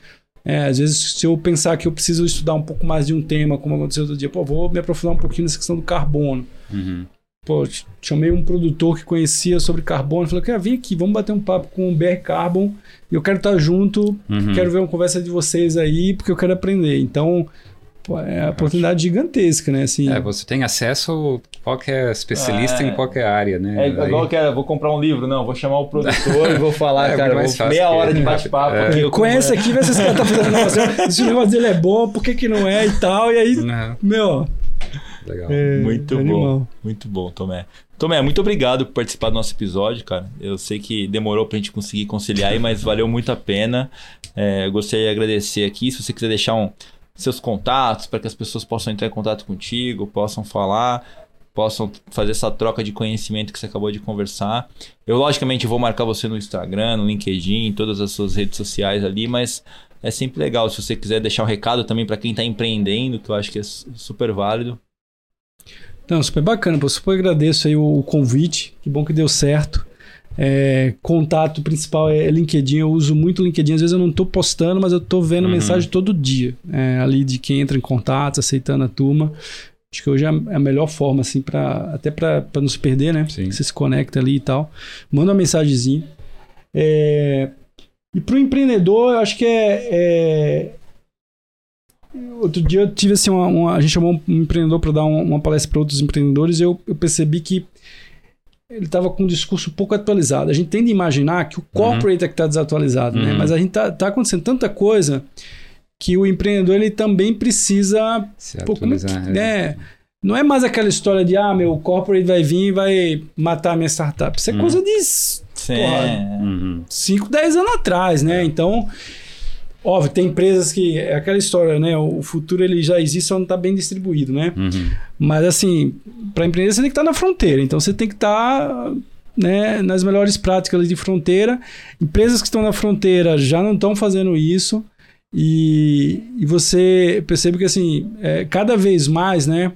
É, às vezes, se eu pensar que eu preciso estudar um pouco mais de um tema, como aconteceu outro dia, pô, vou me aprofundar um pouquinho nessa questão do carbono.
Uhum.
Pô, ch- chamei um produtor que conhecia sobre carbono, falou: "Cara, vem aqui, vamos bater um papo com o BR Carbon. E eu quero estar junto,
Uhum.
quero ver uma conversa de vocês aí, porque eu quero aprender". Então, pô, é uma oportunidade gigantesca, né? Assim,
É, você tem acesso a qualquer especialista
É.
em qualquer área, né?
É
Aí-
igual que era, vou comprar um livro, não, vou chamar o produtor e vou falar,
É,
cara,
muito mais
vou-
fácil
meia
que-
hora de bate-papo
É.
Conhece aqui, vê se esse cara tá fazendo negócio. Se o negócio dele é bom, por que, que não é e tal. E aí,
Não,
meu.
Legal.
é
Muito bom.
animal.
Muito bom, Tomé. Tomé, muito obrigado por participar do nosso episódio, cara. Eu sei que demorou pra gente conseguir conciliar aí, mas valeu muito a pena. É, eu gostaria de agradecer aqui. Se você quiser deixar um, seus contatos para que as pessoas possam entrar em contato contigo, possam falar, possam fazer essa troca de conhecimento que você acabou de conversar. Eu, logicamente, vou marcar você no Instagram, no LinkedIn, em todas as suas redes sociais ali, mas é sempre legal. Se você quiser deixar um recado também para quem está empreendendo, que eu acho que é su- super válido.
Não, super bacana, pô. Super agradeço aí o convite. Que bom que deu certo. É, contato principal é LinkedIn. Eu uso muito LinkedIn. Às vezes eu não tô postando, mas eu tô vendo
Uhum.
mensagem todo dia. é, ali de quem entra em contato, aceitando a turma. Acho que hoje é a é a melhor forma, assim, pra, até para não se perder, né?
Sim.
Você se conecta ali e tal. Manda uma mensagenzinha. É, e para o empreendedor, eu acho que é, é- Outro dia eu tive assim, uma, uma- a gente chamou um empreendedor para dar uma, uma palestra para outros empreendedores e eu, eu percebi que ele estava com um discurso pouco atualizado. A gente tende a imaginar que o corporate é que está desatualizado, né?
Uhum.
Mas a gente tá, tá acontecendo tanta coisa que o empreendedor ele também precisa
Se
Pô, é que-
atualizar, é.
né? Não é mais aquela história de, ah, meu corporate vai vir e vai matar a minha startup. Isso é
Hum.
coisa de s-
Sim.
Porra.
Uhum.
5, 10 anos atrás, né? Então, óbvio, tem empresas que. É aquela história, né? O futuro ele já existe, só não está bem distribuído, né?
Uhum.
Mas, assim, para empreender você tem que estar na fronteira. Então, você tem que estar. Né, nas melhores práticas de fronteira. Empresas que estão na fronteira já não estão fazendo isso. E, e você percebe que assim, é, cada vez mais, né,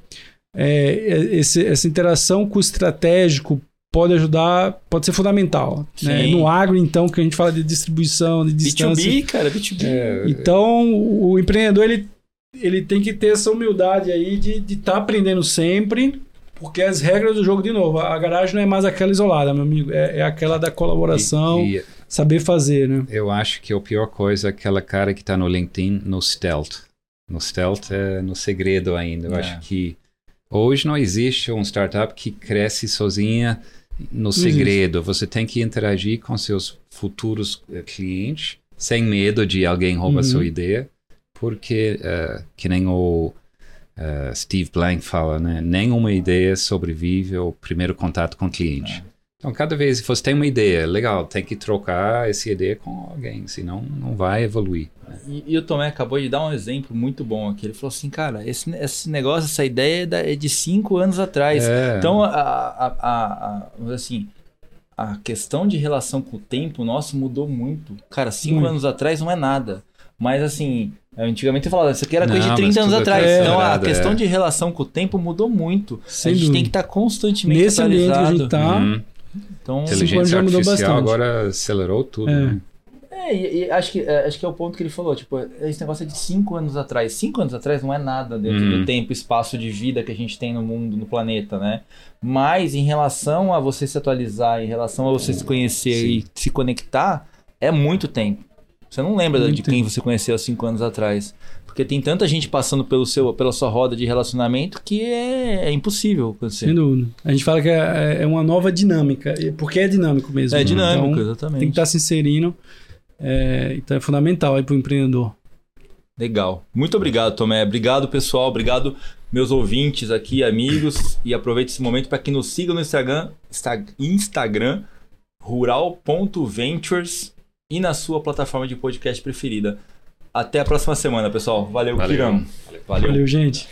é, esse- essa interação com o estratégico pode ajudar, pode ser fundamental. Né? No agro, então, que a gente fala de distribuição, de distância.
B2B, cara, B2B.
É,
Então, o empreendedor ele, ele tem que ter essa humildade aí de estar aprendendo sempre, porque as regras do jogo, de novo, a garagem não é mais aquela isolada, meu amigo, é, é aquela da colaboração,
e- e
saber fazer, né?
eu acho que a pior coisa é aquela cara que está no LinkedIn no stealth. No stealth é no segredo ainda. Eu
É.
acho que hoje não existe um startup que cresce sozinha no segredo. Você tem que interagir com seus futuros uh, clientes sem medo de alguém roubar uhum. sua ideia, porque, uh, que nem o uh, Steve Blank fala, né? Nenhuma ideia sobrevive ao primeiro contato com o cliente. É. Então, cada vez que você tem uma ideia, legal, tem que trocar essa ideia com alguém, senão não vai evoluir. Né?
E, e, o Tomé acabou de dar um exemplo muito bom aqui. Ele falou assim, cara, esse, esse negócio, essa ideia é, é de cinco anos atrás. É. Então, a, a, a, a, assim, a questão de relação com o tempo nosso mudou muito. Cara, cinco muito. anos atrás não é nada. Mas assim, antigamente eu falava, isso aqui era coisa de 30 anos atrás. É, então a questão é. de relação com o tempo mudou muito. Sem a gente dúvida. tem que estar tá constantemente
Nesse atualizado. ambiente que a gente tá, uhum.
Então, Inteligência já mudou bastante. agora acelerou tudo. É. Né?
É, e, e, acho, que, é, acho que é o ponto que ele falou, tipo, esse negócio é de cinco anos atrás. Cinco anos atrás não é nada dentro do uhum. tempo, espaço de vida que a gente tem no mundo, no planeta, né? Mas em relação a você se atualizar, em relação a você se conhecer Sim. e se conectar, é muito tempo. Você não lembra muito de quem você conheceu há cinco anos atrás. Porque tem tanta gente passando pelo seu, pela sua roda de relacionamento que é, é impossível acontecer.
Sem dúvida. A gente fala que é, é, uma nova dinâmica, porque é dinâmico mesmo.
É dinâmico, então, exatamente.
Tem que estar se inserindo. É, então é fundamental aí para o empreendedor.
Legal. Muito obrigado, Tomé. Obrigado, pessoal. Obrigado, meus ouvintes aqui, amigos. E aproveite esse momento para que nos siga no Instagram, Instagram rural.ventures e na sua plataforma de podcast preferida. Até a próxima semana, pessoal. Valeu, Valeu. Valeu.
Valeu, gente.